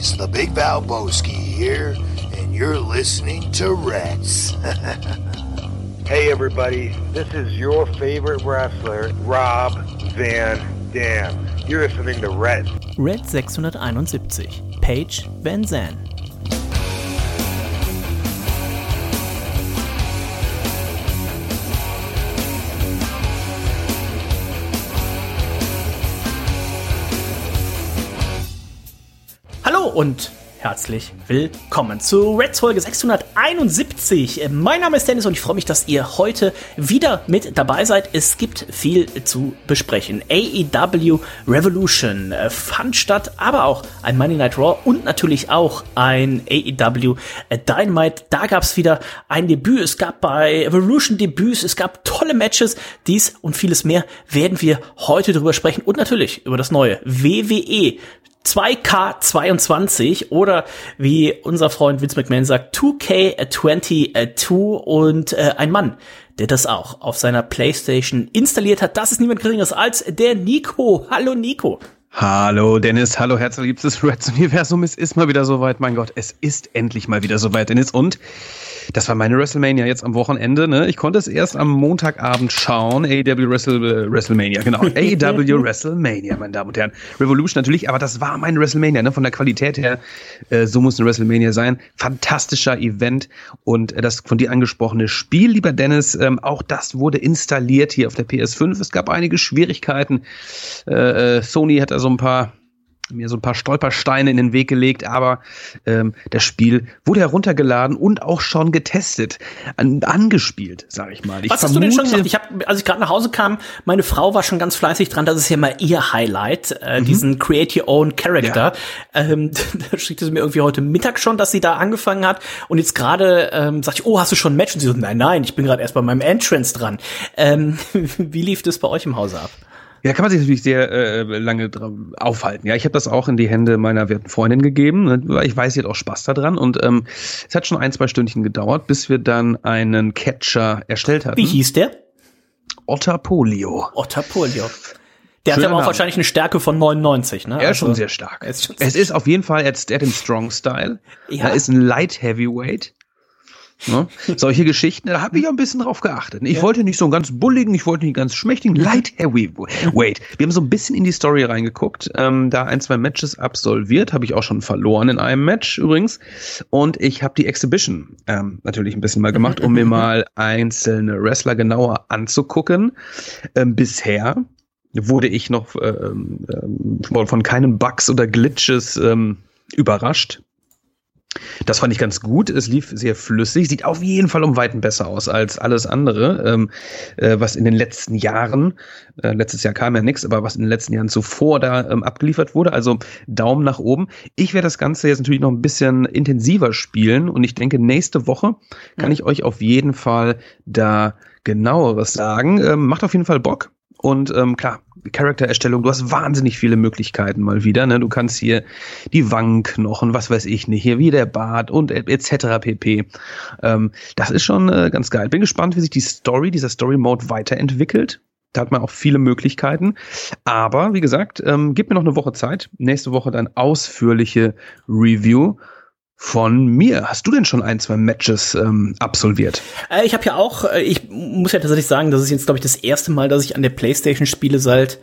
boys. The Big Val Valboski here, and you're listening to Reds. hey, everybody, this is your favorite wrestler, Rob Van Dam. You're listening to Red. Red 671. Page Van Zandt. Und herzlich willkommen zu Reds Folge 671. Mein Name ist Dennis und ich freue mich, dass ihr heute wieder mit dabei seid. Es gibt viel zu besprechen. AEW Revolution äh, fand statt, aber auch ein Monday Night Raw und natürlich auch ein AEW Dynamite. Da gab es wieder ein Debüt. Es gab bei Revolution Debüts, es gab tolle Matches. Dies und vieles mehr werden wir heute darüber sprechen und natürlich über das neue WWE 2K22 oder wie unser Freund Vince McMahon sagt, 2K22 und äh, ein Mann, der das auch auf seiner Playstation installiert hat. Das ist niemand geringeres als der Nico. Hallo Nico. Hallo Dennis, hallo herzliebstes Reds Universum. Es ist mal wieder soweit, mein Gott, es ist endlich mal wieder soweit, Dennis. Und das war meine WrestleMania jetzt am Wochenende. Ne? Ich konnte es erst am Montagabend schauen. AEW Wrestle, äh, WrestleMania, genau. AEW WrestleMania, meine Damen und Herren. Revolution natürlich, aber das war mein WrestleMania. Ne? Von der Qualität her, äh, so muss ein WrestleMania sein. Fantastischer Event und äh, das von dir angesprochene Spiel, lieber Dennis, ähm, auch das wurde installiert hier auf der PS5. Es gab einige Schwierigkeiten. Äh, äh Sony hat da so ein paar mir so ein paar Stolpersteine in den Weg gelegt, aber ähm, das Spiel wurde heruntergeladen und auch schon getestet, an, angespielt, sag ich mal. Ich Was hast du denn schon gemacht? Ich habe, als ich gerade nach Hause kam, meine Frau war schon ganz fleißig dran. Das ist ja mal ihr Highlight, äh, mhm. diesen Create Your Own Character. Ja. Ähm, da schickte sie mir irgendwie heute Mittag schon, dass sie da angefangen hat und jetzt gerade ähm, sagt ich, oh, hast du schon ein Match? Und sie so, nein, nein, ich bin gerade erst bei meinem Entrance dran. Ähm, wie lief das bei euch im Hause ab? Ja, kann man sich natürlich sehr äh, lange aufhalten. Ja, ich habe das auch in die Hände meiner werten Freundin gegeben. Ne, ich weiß, sie hat auch Spaß daran. Und ähm, es hat schon ein, zwei Stündchen gedauert, bis wir dann einen Catcher erstellt hatten. Wie hieß der? Otterpolio. Otterpolio. Der Schöner hat aber auch wahrscheinlich eine Stärke von 99, ne? Er ist also, schon sehr stark. Ist schon es ist auf jeden Fall jetzt, der hat den Strong Style. Ja. Er ist ein Light Heavyweight. Ne? Solche Geschichten, da habe ich ja ein bisschen drauf geachtet. Ich ja. wollte nicht so einen ganz bulligen, ich wollte nicht ganz schmächtigen, light heavy. Wait, wir haben so ein bisschen in die Story reingeguckt, ähm, da ein, zwei Matches absolviert, habe ich auch schon verloren in einem Match übrigens. Und ich habe die Exhibition ähm, natürlich ein bisschen mal gemacht, um mir mal einzelne Wrestler genauer anzugucken. Ähm, bisher wurde ich noch ähm, ähm, von keinen Bugs oder Glitches ähm, überrascht. Das fand ich ganz gut. Es lief sehr flüssig. Sieht auf jeden Fall um Weiten besser aus als alles andere, ähm, äh, was in den letzten Jahren, äh, letztes Jahr kam ja nichts, aber was in den letzten Jahren zuvor da ähm, abgeliefert wurde. Also Daumen nach oben. Ich werde das Ganze jetzt natürlich noch ein bisschen intensiver spielen und ich denke, nächste Woche kann ich euch auf jeden Fall da genaueres sagen. Ähm, macht auf jeden Fall Bock. Und ähm, klar, Charaktererstellung, du hast wahnsinnig viele Möglichkeiten mal wieder. Ne? Du kannst hier die Wangenknochen, was weiß ich nicht, hier wie der Bart und etc. pp. Ähm, das ist schon äh, ganz geil. Bin gespannt, wie sich die Story, dieser Story-Mode weiterentwickelt. Da hat man auch viele Möglichkeiten. Aber wie gesagt, ähm, gib mir noch eine Woche Zeit. Nächste Woche dann ausführliche Review von mir. Hast du denn schon ein, zwei Matches ähm, absolviert? Äh, ich habe ja auch, äh, ich muss ja tatsächlich sagen, das ist jetzt, glaube ich, das erste Mal, dass ich an der PlayStation spiele seit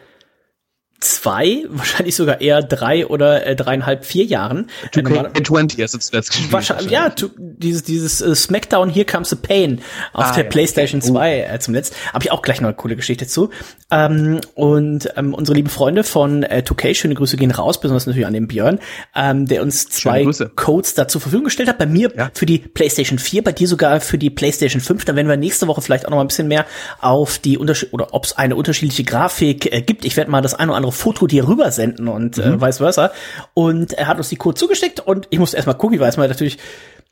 zwei, wahrscheinlich sogar eher drei oder äh, dreieinhalb, vier Jahren. 20 hast du zuletzt gespielt. Wahrscheinlich, ja, tu, dieses, dieses äh, Smackdown Here Comes the Pain auf ah, der ja, PlayStation okay. 2 uh. äh, zum Letzten. Habe ich auch gleich noch eine coole Geschichte zu. Ähm, und ähm, unsere lieben Freunde von äh, 2K, schöne Grüße gehen raus, besonders natürlich an den Björn, ähm, der uns zwei Codes da zur Verfügung gestellt hat. Bei mir ja. für die PlayStation 4, bei dir sogar für die PlayStation 5. Da werden wir nächste Woche vielleicht auch noch mal ein bisschen mehr auf die Unterschied oder ob es eine unterschiedliche Grafik äh, gibt. Ich werde mal das eine oder andere Foto dir rübersenden und äh, mhm. äh, vice versa. Und er hat uns die Code zugesteckt und ich musste erstmal gucken, ich weiß mal natürlich,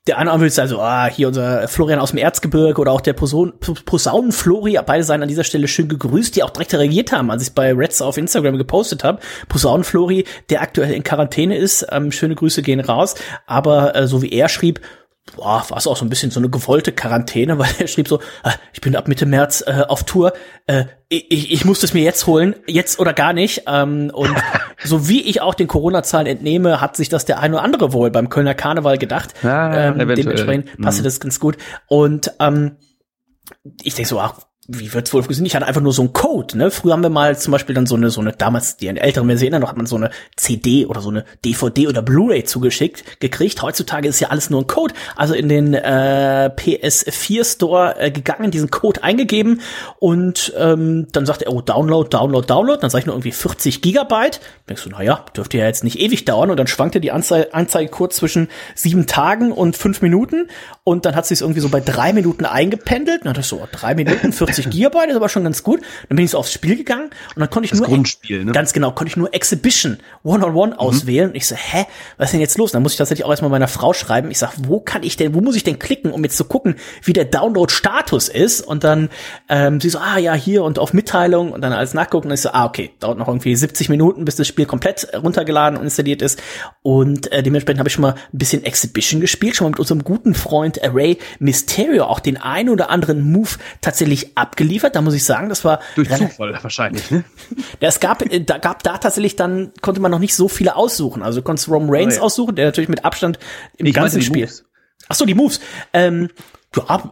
der eine will sagen so, ah, hier unser Florian aus dem Erzgebirge oder auch der Posaunen-Flori, beide seien an dieser Stelle schön gegrüßt, die auch direkt reagiert haben, als ich bei Reds auf Instagram gepostet habe. Posaunen-Flori, der aktuell in Quarantäne ist, ähm, schöne Grüße gehen raus, aber äh, so wie er schrieb, boah, war es auch so ein bisschen so eine gewollte Quarantäne, weil er schrieb so, ah, ich bin ab Mitte März äh, auf Tour, äh, ich, ich muss es mir jetzt holen, jetzt oder gar nicht. Ähm, und so wie ich auch den Corona-Zahlen entnehme, hat sich das der eine oder andere wohl beim Kölner Karneval gedacht. Ja, ähm, dementsprechend passte mhm. das ganz gut. Und ähm, ich denke so, ach, wie wird's wohl funktionieren? Ich hatte einfach nur so einen Code, ne? Früher haben wir mal zum Beispiel dann so eine, so eine, damals, die älteren Versionen, noch hat man so eine CD oder so eine DVD oder Blu-ray zugeschickt, gekriegt. Heutzutage ist ja alles nur ein Code. Also in den äh, PS4 Store äh, gegangen, diesen Code eingegeben und ähm, dann sagt er, oh, Download, Download, Download. Dann sage ich nur irgendwie 40 Gigabyte. Denkst du, naja, dürfte ja jetzt nicht ewig dauern. Und dann schwankte die Anzeige, Anzeige kurz zwischen sieben Tagen und fünf Minuten. Und dann hat sich irgendwie so bei drei Minuten eingependelt. Und dann dachte ich so, oh, drei Minuten, 40 50 Gigabyte, ist aber schon ganz gut. Dann bin ich so aufs Spiel gegangen und dann konnte ich das nur Grundspiel, ne? ganz genau, konnte ich nur Exhibition One-on-One mhm. auswählen. Und ich so, hä, was ist denn jetzt los? dann muss ich tatsächlich auch erstmal meiner Frau schreiben. Ich sag, wo kann ich denn, wo muss ich denn klicken, um jetzt zu gucken, wie der Download-Status ist? Und dann ähm, sie so, ah ja, hier und auf Mitteilung und dann alles nachgucken. Und ich so, ah, okay, dauert noch irgendwie 70 Minuten, bis das Spiel komplett runtergeladen und installiert ist. Und äh, dementsprechend habe ich schon mal ein bisschen Exhibition gespielt, schon mal mit unserem guten Freund Array Mysterio auch den einen oder anderen Move tatsächlich abgeliefert. Da muss ich sagen, das war durch Zufall wahrscheinlich. Ne? Es gab, äh, da gab da tatsächlich dann konnte man noch nicht so viele aussuchen. Also du konntest Rom Reigns oh, ja. aussuchen, der natürlich mit Abstand im ich ganzen Spiel. Moves. Ach so, die Moves. Ähm, ja,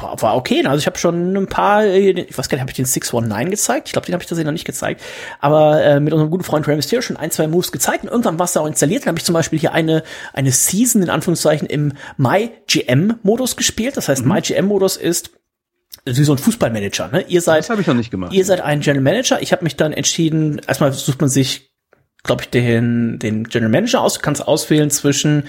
war okay. Also ich habe schon ein paar, äh, ich weiß gar nicht, habe ich den 619 gezeigt? Ich glaube, den habe ich tatsächlich noch nicht gezeigt. Aber äh, mit unserem guten Freund Rey Mysterio schon ein, zwei Moves gezeigt und irgendwann war es da auch installiert. Dann habe ich zum Beispiel hier eine, eine Season in Anführungszeichen im MyGM-Modus gespielt. Das heißt, mhm. MyGM-Modus ist wie so ein Fußballmanager, ne? Ihr seid, das habe ich noch nicht gemacht. Ihr seid ein General Manager. Ich habe mich dann entschieden, erstmal sucht man sich, glaube ich, den, den General Manager aus. Du kannst auswählen zwischen,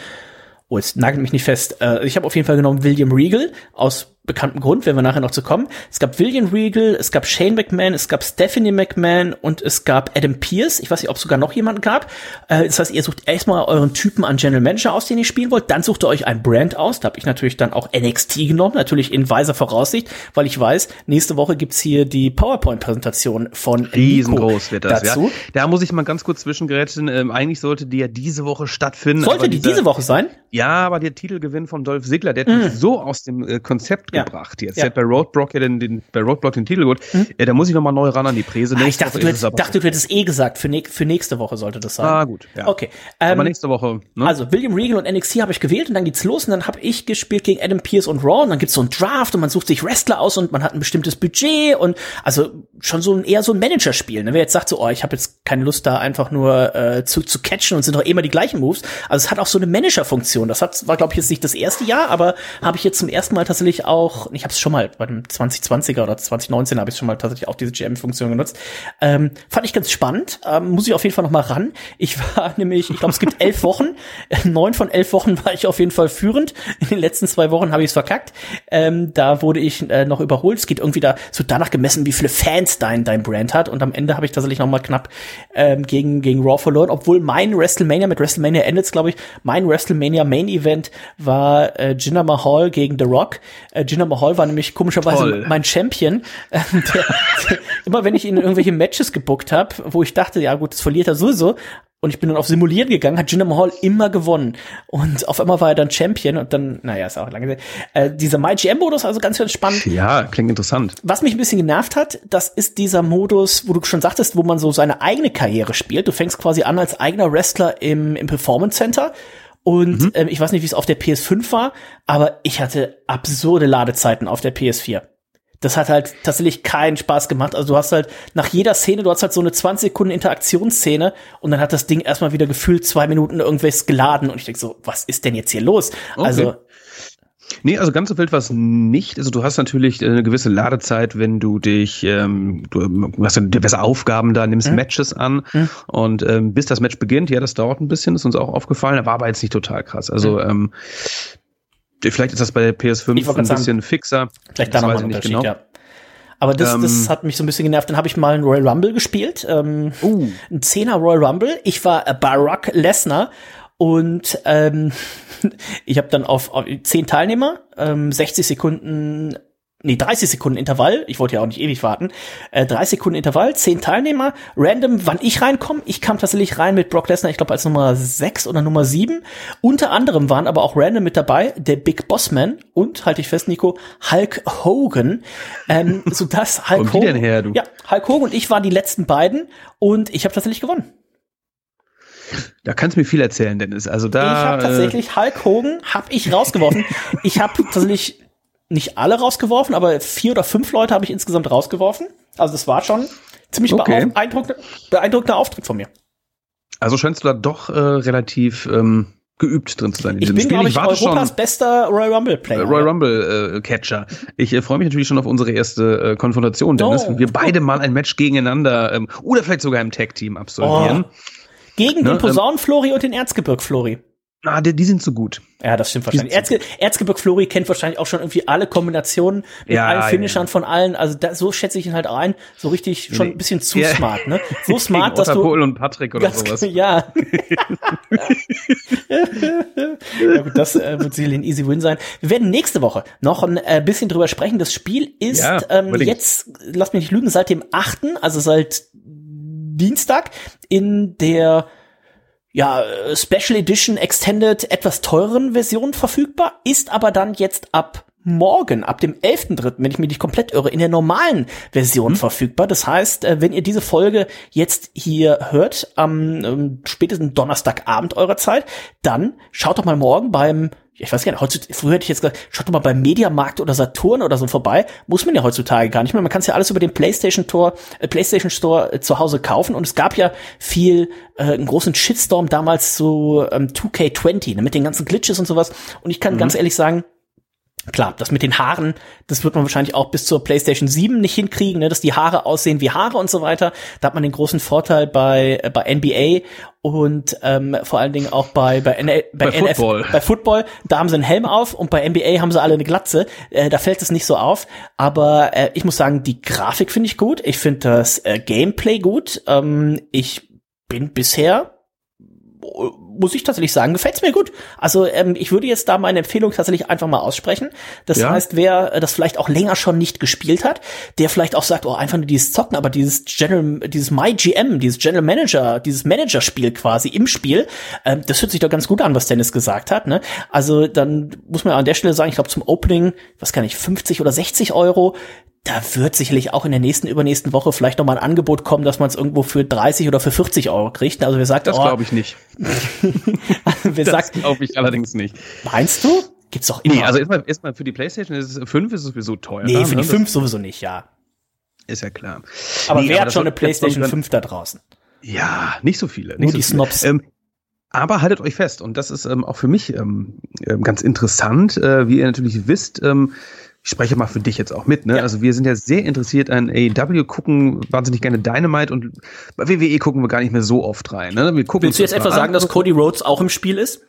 oh, jetzt nagelt mich nicht fest. Äh, ich habe auf jeden Fall genommen William Regal aus bekannten Grund, wenn wir nachher noch zu kommen. Es gab William Regal, es gab Shane McMahon, es gab Stephanie McMahon und es gab Adam Pierce. Ich weiß nicht, ob es sogar noch jemanden gab. Äh, das heißt, ihr sucht erstmal euren Typen an General Manager aus, den ihr spielen wollt. Dann sucht ihr euch ein Brand aus. Da habe ich natürlich dann auch NXT genommen, natürlich in weiser Voraussicht, weil ich weiß, nächste Woche gibt's hier die PowerPoint-Präsentation von Riesengroß wird das, dazu. Ja. Da muss ich mal ganz kurz zwischengerätschen. Ähm, eigentlich sollte die ja diese Woche stattfinden. Sollte die dieser, diese Woche sein? Ja, aber der Titelgewinn von Dolph Ziggler, der hat mm. so aus dem äh, Konzept ja. gebracht jetzt. Ja. Hat bei Roadblock ja den, den, bei Roadblock den Titel geholt. Hm? Ja, da muss ich nochmal neu ran an die Präse. Ah, ich dachte, du, hättest, dachte, du hättest eh gesagt, für, ne für nächste Woche sollte das sein. Ah, gut. Ja. Okay. Ähm, Aber nächste Woche. Ne? Also, William Regal und NXT habe ich gewählt und dann geht's los und dann habe ich gespielt gegen Adam Pierce und Raw und dann gibt's so ein Draft und man sucht sich Wrestler aus und man hat ein bestimmtes Budget und also schon so ein eher so ein Managerspiel. Ne? Wer jetzt sagt so, oh, ich habe jetzt keine Lust da einfach nur äh, zu, zu catchen und sind doch immer die gleichen Moves. Also es hat auch so eine Manager-Funktion. Das hat, war glaube ich jetzt nicht das erste Jahr, aber habe ich jetzt zum ersten Mal tatsächlich auch, ich habe es schon mal bei dem 2020er oder 2019 habe ich schon mal tatsächlich auch diese GM-Funktion genutzt. Ähm, fand ich ganz spannend. Ähm, muss ich auf jeden Fall noch mal ran. Ich war nämlich, ich glaube, es gibt elf Wochen. Neun von elf Wochen war ich auf jeden Fall führend. In den letzten zwei Wochen habe ich es verkackt. Ähm, da wurde ich äh, noch überholt. Es geht irgendwie da so danach gemessen, wie viele Fans dein, dein Brand hat. Und am Ende habe ich tatsächlich noch mal knapp ähm, gegen, gegen Raw verloren, obwohl mein WrestleMania, mit WrestleMania endet glaube ich, mein WrestleMania Main Event war äh, Jinder Mahal gegen The Rock. Äh, Jinder Mahal war nämlich komischerweise Toll. mein Champion. Der, der, immer wenn ich ihn in irgendwelche Matches gebuckt habe, wo ich dachte, ja gut, das verliert er sowieso, und ich bin dann auf Simulieren gegangen, hat Jinder Mahal immer gewonnen. Und auf einmal war er dann Champion und dann, naja, ist auch lange. Äh, dieser MyGM-Modus, also ganz, ganz spannend. Ja, klingt interessant. Was mich ein bisschen genervt hat, das ist dieser Modus, wo du schon sagtest, wo man so seine eigene Karriere spielt. Du fängst quasi an als eigener Wrestler im, im Performance Center und mhm. ähm, ich weiß nicht, wie es auf der PS5 war, aber ich hatte absurde Ladezeiten auf der PS4. Das hat halt tatsächlich keinen Spaß gemacht. Also du hast halt nach jeder Szene, du hast halt so eine 20 Sekunden Interaktionsszene und dann hat das Ding erstmal wieder gefühlt zwei Minuten irgendwas geladen und ich denk so, was ist denn jetzt hier los? Okay. Also Nee, also ganz so wild war es nicht. Also du hast natürlich eine gewisse Ladezeit, wenn du dich, ähm, du hast ja diverse Aufgaben da, nimmst mhm. Matches an mhm. und ähm, bis das Match beginnt, ja, das dauert ein bisschen, ist uns auch aufgefallen, war aber jetzt nicht total krass. Also mhm. ähm, vielleicht ist das bei der PS5 ein sagen, bisschen fixer. Vielleicht da nochmal ein Unterschied, genau. ja. Aber das, ähm, das hat mich so ein bisschen genervt. Dann habe ich mal einen Royal Rumble gespielt. Ähm, uh. Ein Zehner Royal Rumble. Ich war Barack Lesnar und ähm, ich habe dann auf, auf zehn Teilnehmer, ähm, 60 Sekunden nee, 30 Sekunden Intervall, ich wollte ja auch nicht ewig warten, äh, 30 Sekunden Intervall, 10 Teilnehmer, random, wann ich reinkomme. Ich kam tatsächlich rein mit Brock Lesnar, ich glaube als Nummer 6 oder Nummer 7. Unter anderem waren aber auch random mit dabei der Big Boss Man und, halte ich fest, Nico, Hulk Hogan. Ähm, so dass Hulk Hogan, her, ja, Hulk Hogan und ich waren die letzten beiden und ich habe tatsächlich gewonnen. Da kannst du mir viel erzählen, Dennis. Also da. Ich habe tatsächlich Hulk Hogan habe ich rausgeworfen. ich habe tatsächlich nicht alle rausgeworfen, aber vier oder fünf Leute habe ich insgesamt rausgeworfen. Also das war schon ziemlich okay. beeindruckender, beeindruckender Auftritt von mir. Also scheinst du da doch äh, relativ ähm, geübt drin zu sein in diesem ich bin, Spiel. Ich, ich Europas schon, bester Royal Rumble Player. Royal Rumble äh, Catcher. Ich äh, freue mich natürlich schon auf unsere erste äh, Konfrontation, Dennis, oh, wenn wir beide mal ein Match gegeneinander ähm, oder vielleicht sogar im Tag Team absolvieren. Oh. Gegen ne? den Posaunenflori und den Erzgebirg-Flori. Ah, die, die sind so gut. Ja, das stimmt wahrscheinlich. Erzge Erzgebirg Flori kennt wahrscheinlich auch schon irgendwie alle Kombinationen mit ja, allen Finishern ja. von allen. Also da, so schätze ich ihn halt ein. So richtig schon nee. ein bisschen zu ja. smart, ne? So smart, dass du. Paul und Patrick oder sowas. Ja. ja gut, das äh, wird sicherlich ein easy win sein. Wir werden nächste Woche noch ein äh, bisschen drüber sprechen. Das Spiel ist ähm, jetzt, lass mich nicht lügen, seit dem 8., also seit Dienstag in der ja, Special Edition Extended etwas teureren Version verfügbar, ist aber dann jetzt ab morgen, ab dem 11.3., wenn ich mich nicht komplett irre, in der normalen Version mhm. verfügbar. Das heißt, äh, wenn ihr diese Folge jetzt hier hört, am ähm, spätesten Donnerstagabend eurer Zeit, dann schaut doch mal morgen beim ich weiß gar nicht, heutzutage, früher hätte ich jetzt gesagt, schaut doch mal beim Mediamarkt oder Saturn oder so vorbei. Muss man ja heutzutage gar nicht mehr. Man kann es ja alles über den PlayStation Store, äh, PlayStation Store äh, zu Hause kaufen. Und es gab ja viel, äh, einen großen Shitstorm damals zu ähm, 2K20, ne, mit den ganzen Glitches und sowas. Und ich kann mhm. ganz ehrlich sagen, Klar, das mit den Haaren, das wird man wahrscheinlich auch bis zur PlayStation 7 nicht hinkriegen, ne, dass die Haare aussehen wie Haare und so weiter. Da hat man den großen Vorteil bei, äh, bei NBA und ähm, vor allen Dingen auch bei bei, NL, bei, bei NF, Football. bei Football. Da haben sie einen Helm auf und bei NBA haben sie alle eine Glatze. Äh, da fällt es nicht so auf. Aber äh, ich muss sagen, die Grafik finde ich gut. Ich finde das äh, Gameplay gut. Ähm, ich bin bisher muss ich tatsächlich sagen, gefällt's mir gut. Also ähm, ich würde jetzt da meine Empfehlung tatsächlich einfach mal aussprechen. Das ja. heißt, wer äh, das vielleicht auch länger schon nicht gespielt hat, der vielleicht auch sagt, oh, einfach nur dieses Zocken, aber dieses General, dieses MyGM, dieses General Manager, dieses Manager-Spiel quasi im Spiel, ähm, das hört sich doch ganz gut an, was Dennis gesagt hat. Ne? Also dann muss man an der Stelle sagen, ich glaube zum Opening, was kann ich, 50 oder 60 Euro, da wird sicherlich auch in der nächsten, übernächsten Woche vielleicht noch mal ein Angebot kommen, dass man es irgendwo für 30 oder für 40 Euro kriegt. Also wer sagt, das oh, glaube ich nicht. wer das glaube ich allerdings nicht. Meinst du? Gibt's doch immer. Nee, also erstmal, erstmal für die PlayStation ist es 5 ist es sowieso teuer. Nee, für ne? die 5 sowieso nicht, ja. Ist ja klar. Aber nee, wer aber hat schon eine PlayStation 5 da draußen? Ja, nicht so viele. Nicht Nur so die viele. Snobs. Ähm, aber haltet euch fest, und das ist ähm, auch für mich ähm, ähm ganz interessant, äh, wie ihr natürlich wisst, ähm, ich spreche mal für dich jetzt auch mit, ne? Ja. Also wir sind ja sehr interessiert an AEW, gucken wahnsinnig gerne Dynamite und bei WWE gucken wir gar nicht mehr so oft rein. Ne? Wir gucken Willst du jetzt etwa sagen, dass Cody Rhodes auch im Spiel ist?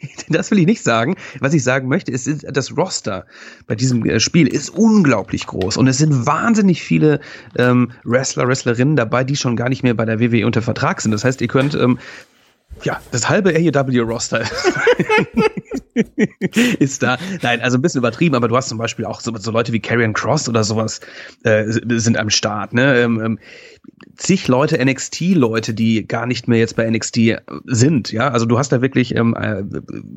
Das will ich nicht sagen. Was ich sagen möchte, ist, das Roster bei diesem äh, Spiel ist unglaublich groß und es sind wahnsinnig viele ähm, Wrestler, Wrestlerinnen dabei, die schon gar nicht mehr bei der WWE unter Vertrag sind. Das heißt, ihr könnt ähm, ja, das halbe AEW-Roster ist da. Nein, also ein bisschen übertrieben, aber du hast zum Beispiel auch so, so Leute wie Karrion Cross oder sowas äh, sind am Start. Ne? Ähm, ähm, zig Leute, NXT-Leute, die gar nicht mehr jetzt bei NXT sind. Ja, also du hast da wirklich ähm, äh,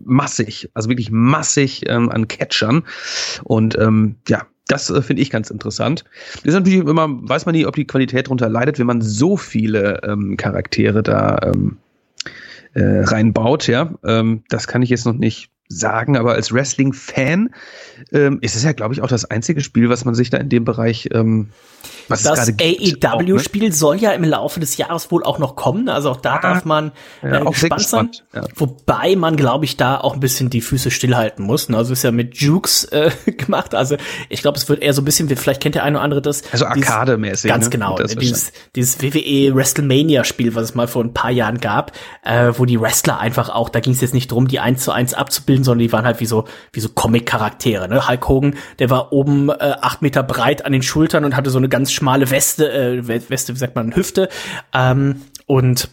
massig, also wirklich massig ähm, an Catchern und ähm, ja, das äh, finde ich ganz interessant. ist natürlich immer, weiß man nie, ob die Qualität darunter leidet, wenn man so viele ähm, Charaktere da äh, reinbaut, ja. Ähm, das kann ich jetzt noch nicht sagen, aber als Wrestling-Fan ähm, ist es ja, glaube ich, auch das einzige Spiel, was man sich da in dem Bereich ähm, was das AEW-Spiel ne? soll ja im Laufe des Jahres wohl auch noch kommen. Also auch da ah, darf man äh, ja, gespannt sein. Ja. Wobei man, glaube ich, da auch ein bisschen die Füße stillhalten muss. Ne? Also ist ja mit Jukes äh, gemacht. Also ich glaube, es wird eher so ein bisschen, vielleicht kennt der eine oder andere das. Also Arcade-mäßig. Ganz ne? genau. Dieses, dieses WWE WrestleMania-Spiel, was es mal vor ein paar Jahren gab, äh, wo die Wrestler einfach auch, da ging es jetzt nicht drum, die eins zu eins abzubilden, sondern die waren halt wie so, wie so Comic-Charaktere. Ne? Hulk Hogan, der war oben äh, acht Meter breit an den Schultern und hatte so eine ganz schmale Weste, äh, Weste, wie sagt man, Hüfte. Ähm, und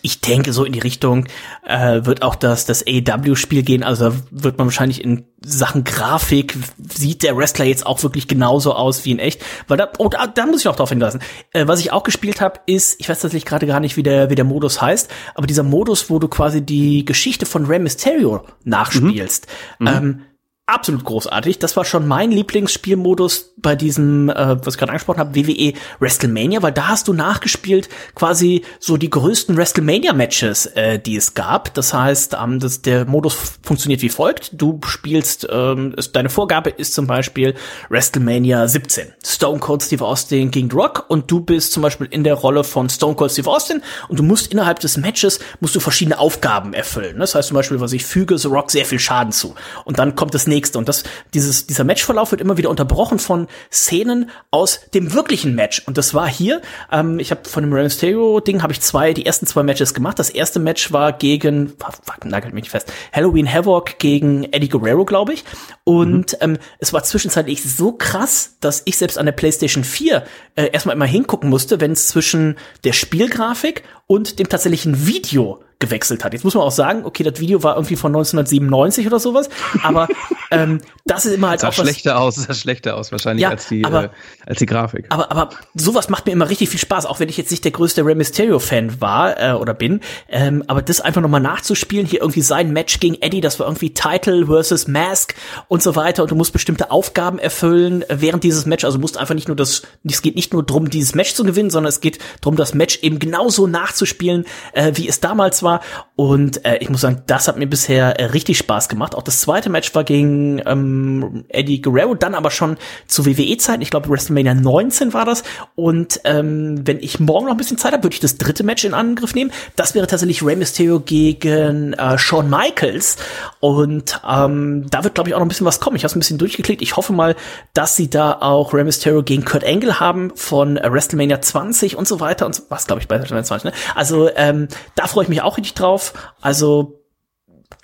ich denke, so in die Richtung äh, wird auch das, das AEW-Spiel gehen. Also wird man wahrscheinlich in Sachen Grafik, sieht der Wrestler jetzt auch wirklich genauso aus wie in echt. Weil da, oh, da, da muss ich auch drauf hinweisen. Äh, was ich auch gespielt habe, ist, ich weiß tatsächlich gerade gar nicht, wie der, wie der Modus heißt, aber dieser Modus, wo du quasi die Geschichte von Rey Mysterio nachspielst. Mhm. Ähm, absolut großartig. Das war schon mein Lieblingsspielmodus bei diesem, äh, was ich gerade angesprochen habe, WWE WrestleMania, weil da hast du nachgespielt quasi so die größten WrestleMania-Matches, äh, die es gab. Das heißt, ähm, das, der Modus funktioniert wie folgt. Du spielst, ähm, ist, deine Vorgabe ist zum Beispiel WrestleMania 17. Stone Cold Steve Austin gegen Rock und du bist zum Beispiel in der Rolle von Stone Cold Steve Austin und du musst innerhalb des Matches musst du verschiedene Aufgaben erfüllen. Das heißt zum Beispiel, was ich füge The Rock sehr viel Schaden zu. Und dann kommt das nächste. Und das, dieses, dieser Matchverlauf wird immer wieder unterbrochen von Szenen aus dem wirklichen Match. Und das war hier, ähm, ich habe von dem Rey Mysterio-Ding habe ich zwei, die ersten zwei Matches gemacht. Das erste Match war gegen, fuck, nagelt mich fest, Halloween Havoc gegen Eddie Guerrero, glaube ich. Und mhm. ähm, es war zwischenzeitlich so krass, dass ich selbst an der PlayStation 4 äh, erstmal immer hingucken musste, wenn es zwischen der Spielgrafik und dem tatsächlichen Video gewechselt hat. Jetzt muss man auch sagen, okay, das Video war irgendwie von 1997 oder sowas, aber ähm, das ist immer halt das auch was, schlechter aus, das sah schlechter aus wahrscheinlich ja, als die aber, äh, als die Grafik. Aber aber sowas macht mir immer richtig viel Spaß, auch wenn ich jetzt nicht der größte Rey Mysterio Fan war äh, oder bin, ähm, aber das einfach nochmal nachzuspielen, hier irgendwie sein Match gegen Eddie, das war irgendwie Title versus Mask und so weiter und du musst bestimmte Aufgaben erfüllen während dieses Match, also musst einfach nicht nur das, es geht nicht nur drum, dieses Match zu gewinnen, sondern es geht drum, das Match eben genauso nachzuspielen, äh, wie es damals war war. Und äh, ich muss sagen, das hat mir bisher äh, richtig Spaß gemacht. Auch das zweite Match war gegen ähm, Eddie Guerrero, dann aber schon zu WWE-Zeiten. Ich glaube, WrestleMania 19 war das. Und ähm, wenn ich morgen noch ein bisschen Zeit habe, würde ich das dritte Match in Angriff nehmen. Das wäre tatsächlich Rey Mysterio gegen äh, Shawn Michaels. Und ähm, da wird, glaube ich, auch noch ein bisschen was kommen. Ich habe es ein bisschen durchgeklickt. Ich hoffe mal, dass sie da auch Rey Mysterio gegen Kurt Angle haben von äh, WrestleMania 20 und so weiter und so, was, glaube ich, bei WrestleMania 20. Ne? Also ähm, da freue ich mich auch richtig drauf. Also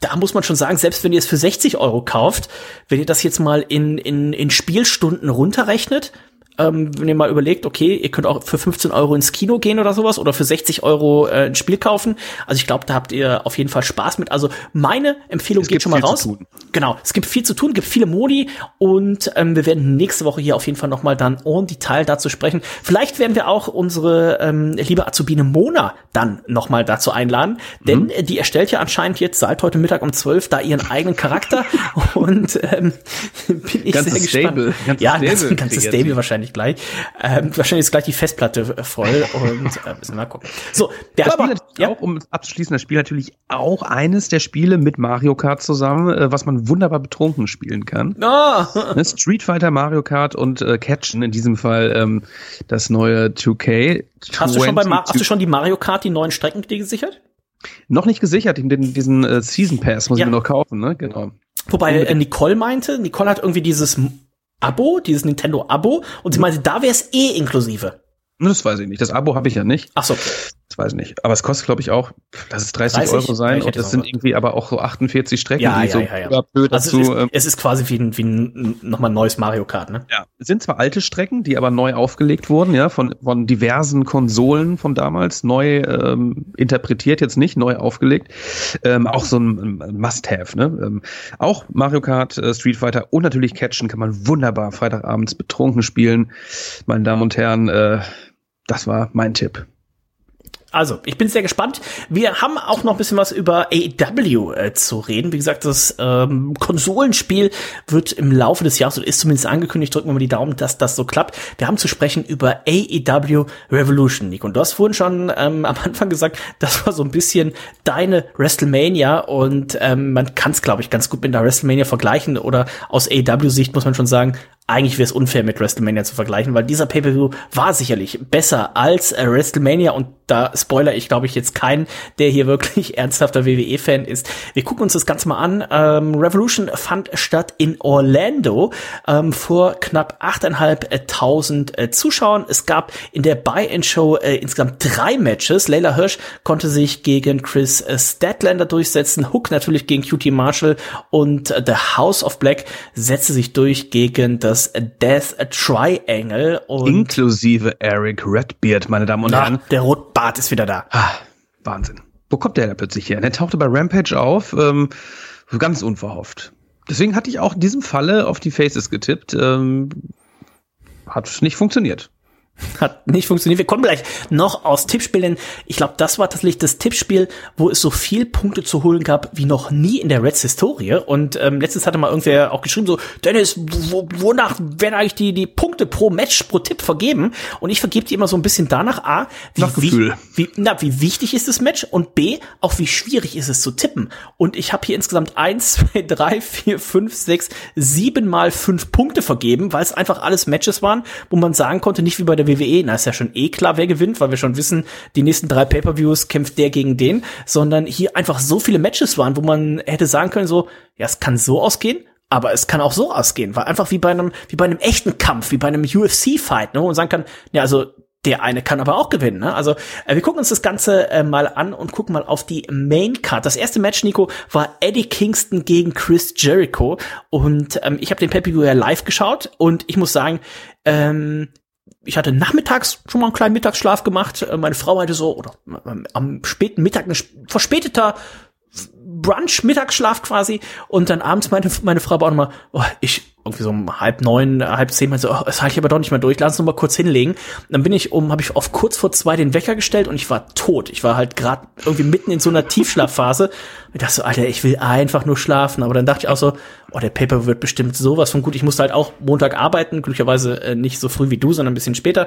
da muss man schon sagen, selbst wenn ihr es für 60 Euro kauft, wenn ihr das jetzt mal in, in, in Spielstunden runterrechnet, ähm, wenn ihr mal überlegt, okay, ihr könnt auch für 15 Euro ins Kino gehen oder sowas oder für 60 Euro äh, ein Spiel kaufen. Also ich glaube, da habt ihr auf jeden Fall Spaß mit. Also meine Empfehlung es geht schon mal raus. Genau, es gibt viel zu tun, gibt viele Modi und ähm, wir werden nächste Woche hier auf jeden Fall noch mal dann en Detail dazu sprechen. Vielleicht werden wir auch unsere ähm, liebe Azubine Mona dann noch mal dazu einladen, denn mhm. die erstellt ja anscheinend jetzt seit heute Mittag um 12 da ihren eigenen Charakter und ähm, bin ich ganzes sehr gespannt. Stable, ganzes ja, Stable, ganzes Stable wahrscheinlich wahrscheinlich gleich. Ähm, wahrscheinlich ist gleich die Festplatte voll und äh, müssen wir mal gucken. So, der das Spiel ja. auch, um abzuschließen, das Spiel natürlich auch eines der Spiele mit Mario Kart zusammen, äh, was man wunderbar betrunken spielen kann. Oh. Street Fighter, Mario Kart und äh, Catchen, in diesem Fall ähm, das neue 2K. Hast du schon bei Ma hast du schon die Mario Kart, die neuen Strecken die gesichert? Noch nicht gesichert, den, diesen äh, Season Pass muss ja. ich mir noch kaufen, ne? Genau. Wobei äh, Nicole meinte, Nicole hat irgendwie dieses Abo, dieses Nintendo-Abo, und sie meinte, da wäre es eh inklusive. Das weiß ich nicht. Das Abo habe ich ja nicht. Ach so. Das weiß ich nicht. Aber es kostet, glaube ich, auch, lass es 30, 30 Euro sein. Und das sind irgendwie aber auch so 48 Strecken, ja, die ja, so ja, ja. blöd also dazu. Es ist, ähm, es ist quasi wie ein, wie ein nochmal neues Mario Kart, ne? Ja. Es sind zwar alte Strecken, die aber neu aufgelegt wurden, ja, von, von diversen Konsolen von damals, neu ähm, interpretiert, jetzt nicht neu aufgelegt. Ähm, auch so ein Must-Have, ne? Ähm, auch Mario Kart, äh, Street Fighter und natürlich Catchen kann man wunderbar Freitagabends betrunken spielen. Meine Damen und Herren, äh, das war mein Tipp. Also, ich bin sehr gespannt. Wir haben auch noch ein bisschen was über AEW äh, zu reden. Wie gesagt, das ähm, Konsolenspiel wird im Laufe des Jahres, oder ist zumindest angekündigt, drücken wir mal die Daumen, dass das so klappt. Wir haben zu sprechen über AEW Revolution, Nick. Und du hast vorhin schon ähm, am Anfang gesagt, das war so ein bisschen deine WrestleMania und ähm, man kann es, glaube ich, ganz gut mit einer WrestleMania vergleichen oder aus AEW-Sicht muss man schon sagen, eigentlich wäre es unfair mit WrestleMania zu vergleichen, weil dieser Pay-per-View war sicherlich besser als äh, WrestleMania und da spoiler ich glaube ich jetzt keinen, der hier wirklich ernsthafter WWE-Fan ist. Wir gucken uns das Ganze mal an. Ähm, Revolution fand statt in Orlando ähm, vor knapp 8.500 äh, Zuschauern. Es gab in der Buy-in-Show äh, insgesamt drei Matches. Leila Hirsch konnte sich gegen Chris äh, Statlander durchsetzen, Hook natürlich gegen QT Marshall und äh, The House of Black setzte sich durch gegen das das Death Triangle. Und Inklusive Eric Redbeard, meine Damen und Herren. Der Rotbart ist wieder da. Ah, Wahnsinn. Wo kommt der da plötzlich her? Der tauchte bei Rampage auf, ähm, ganz unverhofft. Deswegen hatte ich auch in diesem Falle auf die Faces getippt. Ähm, hat nicht funktioniert. Hat nicht funktioniert. Wir kommen gleich noch aus Tippspielen. Ich glaube, das war tatsächlich das Tippspiel, wo es so viel Punkte zu holen gab wie noch nie in der Reds Historie. Und ähm, letztens hatte mal irgendwer auch geschrieben so, Dennis, wo, wonach werden eigentlich die, die Punkte pro Match, pro Tipp vergeben? Und ich vergebe die immer so ein bisschen danach, A, wie, wie, wie, na, wie wichtig ist das Match und B, auch wie schwierig ist es zu tippen. Und ich habe hier insgesamt eins, zwei, drei, vier, fünf, sechs, sieben mal fünf Punkte vergeben, weil es einfach alles Matches waren, wo man sagen konnte, nicht wie bei der WWE, na ist ja schon eh klar, wer gewinnt, weil wir schon wissen, die nächsten drei Pay-per-Views kämpft der gegen den, sondern hier einfach so viele Matches waren, wo man hätte sagen können, so, ja, es kann so ausgehen, aber es kann auch so ausgehen, weil einfach wie bei einem, wie bei einem echten Kampf, wie bei einem UFC-Fight, ne, man sagen kann, ja, also der eine kann aber auch gewinnen. Ne? Also äh, wir gucken uns das Ganze äh, mal an und gucken mal auf die Main Card. Das erste Match, Nico, war Eddie Kingston gegen Chris Jericho und ähm, ich habe den Pay-Per-View ja live geschaut und ich muss sagen, ähm, ich hatte nachmittags schon mal einen kleinen Mittagsschlaf gemacht. Äh, meine Frau hatte so, oder ähm, am späten Mittag ein verspäteter Brunch, Mittagsschlaf quasi. Und dann abends meinte meine Frau auch nochmal, oh, ich, irgendwie so um halb neun, halb zehn, meinte so, oh, das halte ich aber doch nicht mehr durch, lass uns noch mal kurz hinlegen. Und dann bin ich um, habe ich auf kurz vor zwei den Wecker gestellt und ich war tot. Ich war halt gerade irgendwie mitten in so einer Tiefschlafphase. Ich dachte so, Alter, ich will einfach nur schlafen. Aber dann dachte ich auch so, oh, der Paper wird bestimmt sowas von gut. Ich musste halt auch Montag arbeiten, glücklicherweise äh, nicht so früh wie du, sondern ein bisschen später.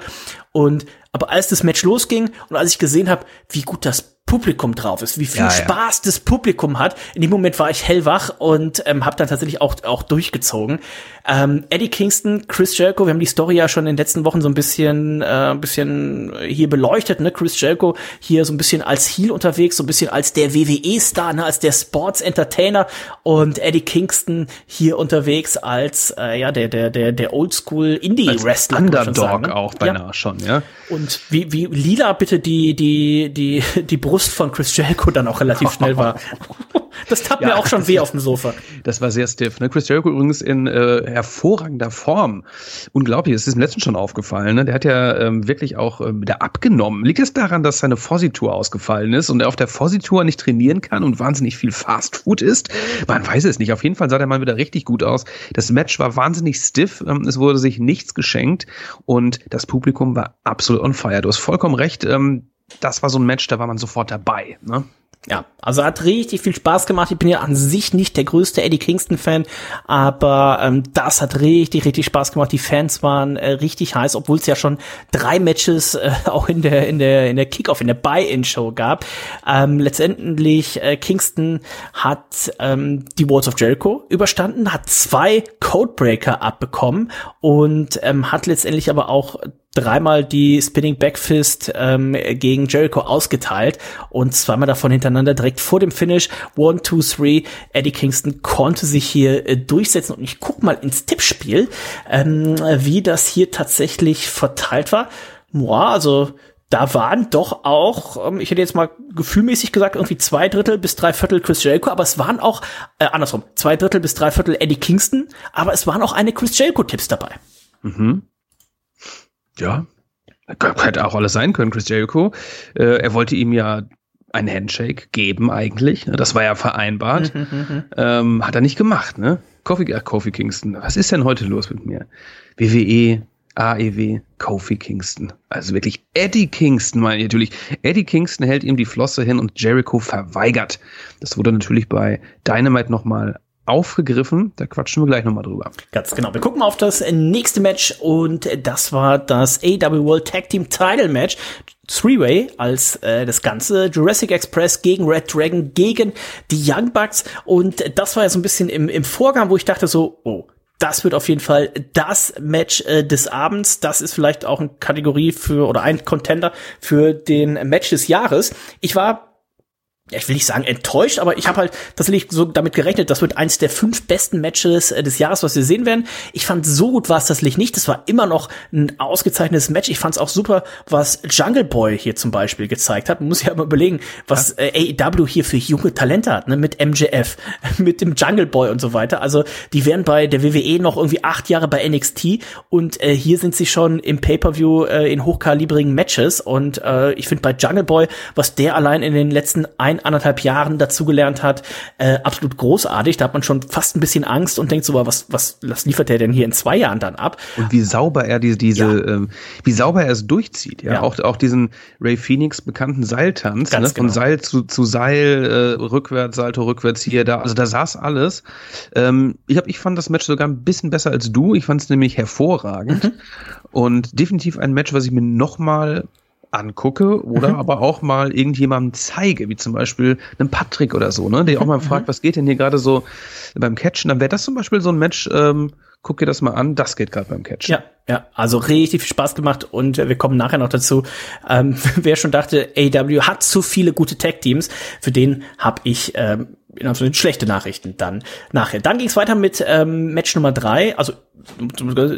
Und aber als das Match losging und als ich gesehen habe, wie gut das Publikum drauf ist, wie viel ja, Spaß ja. das Publikum hat. In dem Moment war ich hellwach und ähm, habe dann tatsächlich auch auch durchgezogen. Ähm, Eddie Kingston, Chris Jericho, wir haben die Story ja schon in den letzten Wochen so ein bisschen, äh, ein bisschen hier beleuchtet, ne? Chris Jericho hier so ein bisschen als Heel unterwegs, so ein bisschen als der WWE-Star, ne? als der Sports-Entertainer und Eddie Kingston hier unterwegs als äh, ja der der der der Oldschool Indie-Wrestler. Underdog sagen, ne? auch beinahe ja. schon, ja. Und wie wie lila bitte die die die die Brust von Chris Jericho dann auch relativ schnell war. Das tat ja, mir auch schon weh auf dem Sofa. Das war sehr stiff. Ne? Chris Jericho übrigens in äh, hervorragender Form. Unglaublich, das ist im letzten schon aufgefallen. Ne? Der hat ja ähm, wirklich auch ähm, wieder abgenommen. Liegt es daran, dass seine Fossi-Tour ausgefallen ist und er auf der Fossi-Tour nicht trainieren kann und wahnsinnig viel Fast Food isst? Man weiß es nicht. Auf jeden Fall sah der Mann wieder richtig gut aus. Das Match war wahnsinnig stiff. Ähm, es wurde sich nichts geschenkt und das Publikum war absolut on fire. Du hast vollkommen recht. Ähm, das war so ein Match, da war man sofort dabei. Ne? Ja, also hat richtig viel Spaß gemacht. Ich bin ja an sich nicht der größte Eddie Kingston-Fan, aber ähm, das hat richtig, richtig Spaß gemacht. Die Fans waren äh, richtig heiß, obwohl es ja schon drei Matches äh, auch in der in der in der Kickoff, in der Buy-in-Show gab. Ähm, letztendlich äh, Kingston hat ähm, die Walls of Jericho überstanden, hat zwei Codebreaker abbekommen und ähm, hat letztendlich aber auch dreimal die Spinning Backfist ähm, gegen Jericho ausgeteilt und zweimal davon hintereinander direkt vor dem Finish. One, two, three. Eddie Kingston konnte sich hier äh, durchsetzen und ich guck mal ins Tippspiel, ähm, wie das hier tatsächlich verteilt war. Boah, also da waren doch auch, ähm, ich hätte jetzt mal gefühlmäßig gesagt, irgendwie zwei Drittel bis drei Viertel Chris Jericho, aber es waren auch, äh, andersrum, zwei Drittel bis drei Viertel Eddie Kingston, aber es waren auch eine Chris Jericho-Tipps dabei. Mhm. Ja, hätte auch alles sein können, Chris Jericho. Äh, er wollte ihm ja ein Handshake geben eigentlich. Ne? Das war ja vereinbart. Ähm, hat er nicht gemacht, ne? Kofi, ach, Kofi Kingston. Was ist denn heute los mit mir? WWE, AEW, Kofi Kingston. Also wirklich Eddie Kingston, meine ich natürlich. Eddie Kingston hält ihm die Flosse hin und Jericho verweigert. Das wurde natürlich bei Dynamite nochmal aufgegriffen. Da quatschen wir gleich nochmal drüber. Ganz genau. Wir gucken auf das nächste Match und das war das AW World Tag Team Title Match. Three-Way als äh, das Ganze. Jurassic Express gegen Red Dragon gegen die Young Bucks. Und das war ja so ein bisschen im, im Vorgang, wo ich dachte so, oh, das wird auf jeden Fall das Match äh, des Abends. Das ist vielleicht auch eine Kategorie für oder ein Contender für den Match des Jahres. Ich war ja, ich will nicht sagen enttäuscht, aber ich habe halt tatsächlich so damit gerechnet, das wird eins der fünf besten Matches äh, des Jahres, was wir sehen werden. Ich fand so gut war es tatsächlich nicht. Das war immer noch ein ausgezeichnetes Match. Ich fand es auch super, was Jungle Boy hier zum Beispiel gezeigt hat. Man muss ja mal überlegen, was äh, AEW hier für junge Talente hat, ne? Mit MJF, mit dem Jungle Boy und so weiter. Also die wären bei der WWE noch irgendwie acht Jahre bei NXT und äh, hier sind sie schon im Pay-per-View äh, in hochkalibrigen Matches und äh, ich finde bei Jungle Boy, was der allein in den letzten ein anderthalb Jahren dazugelernt hat, äh, absolut großartig. Da hat man schon fast ein bisschen Angst und denkt so, was, was, was liefert der denn hier in zwei Jahren dann ab? Und wie sauber er diese, diese, ja. ähm, wie sauber er es durchzieht, ja. ja. Auch, auch diesen Ray Phoenix bekannten Seiltanz, ne? von genau. Seil zu, zu Seil, äh, rückwärts, Salto, rückwärts hier, da, also da saß alles. Ähm, ich hab, ich fand das Match sogar ein bisschen besser als du. Ich fand es nämlich hervorragend. Mhm. Und definitiv ein Match, was ich mir nochmal angucke oder mhm. aber auch mal irgendjemandem zeige, wie zum Beispiel einem Patrick oder so, ne, der auch mal mhm. fragt, was geht denn hier gerade so beim Catchen, dann wäre das zum Beispiel so ein Match, ähm, guck dir das mal an, das geht gerade beim Catchen. Ja, ja, also richtig viel Spaß gemacht und wir kommen nachher noch dazu. Ähm, wer schon dachte, AW hat zu viele gute Tag-Teams, für den habe ich ähm, in Anführungszeichen schlechte Nachrichten dann nachher. Dann ging es weiter mit ähm, Match Nummer drei, also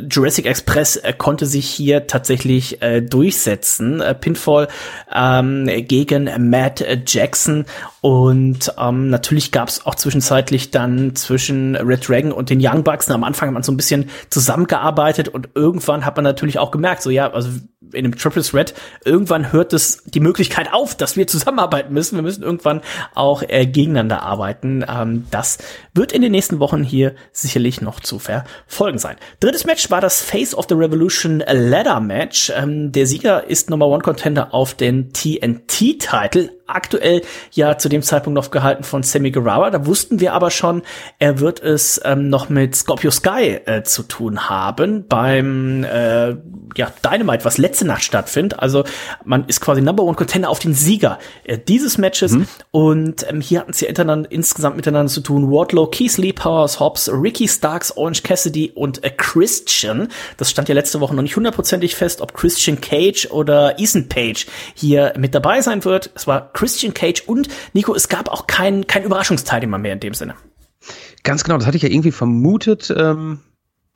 Jurassic Express äh, konnte sich hier tatsächlich äh, durchsetzen. Äh, Pinfall ähm, gegen Matt Jackson und ähm, natürlich gab es auch zwischenzeitlich dann zwischen Red Dragon und den Young Bucks. Am Anfang hat man so ein bisschen zusammengearbeitet und irgendwann hat man natürlich auch gemerkt, so ja, also in dem Triple Threat, irgendwann hört es die Möglichkeit auf, dass wir zusammenarbeiten müssen. Wir müssen irgendwann auch äh, gegeneinander arbeiten. Ähm, das wird in den nächsten Wochen hier sicherlich noch zu verfolgen sein. Drittes Match war das Face of the Revolution Ladder Match. Ähm, der Sieger ist Number One Contender auf den TNT-Titel aktuell ja zu dem Zeitpunkt noch gehalten von Sammy Guevara. Da wussten wir aber schon, er wird es ähm, noch mit Scorpio Sky äh, zu tun haben beim äh, ja, Dynamite, was letzte Nacht stattfindet. Also man ist quasi Number One Contender auf den Sieger äh, dieses Matches. Mhm. Und ähm, hier hatten sie insgesamt miteinander zu tun. Wardlow, Keith Lee, Powers, Hobbs, Ricky Starks, Orange Cassidy und äh, Christian. Das stand ja letzte Woche noch nicht hundertprozentig fest, ob Christian Cage oder Ethan Page hier mit dabei sein wird. Es war Christian Cage und Nico, es gab auch kein, kein Überraschungsteilnehmer mehr in dem Sinne. Ganz genau, das hatte ich ja irgendwie vermutet. Ähm,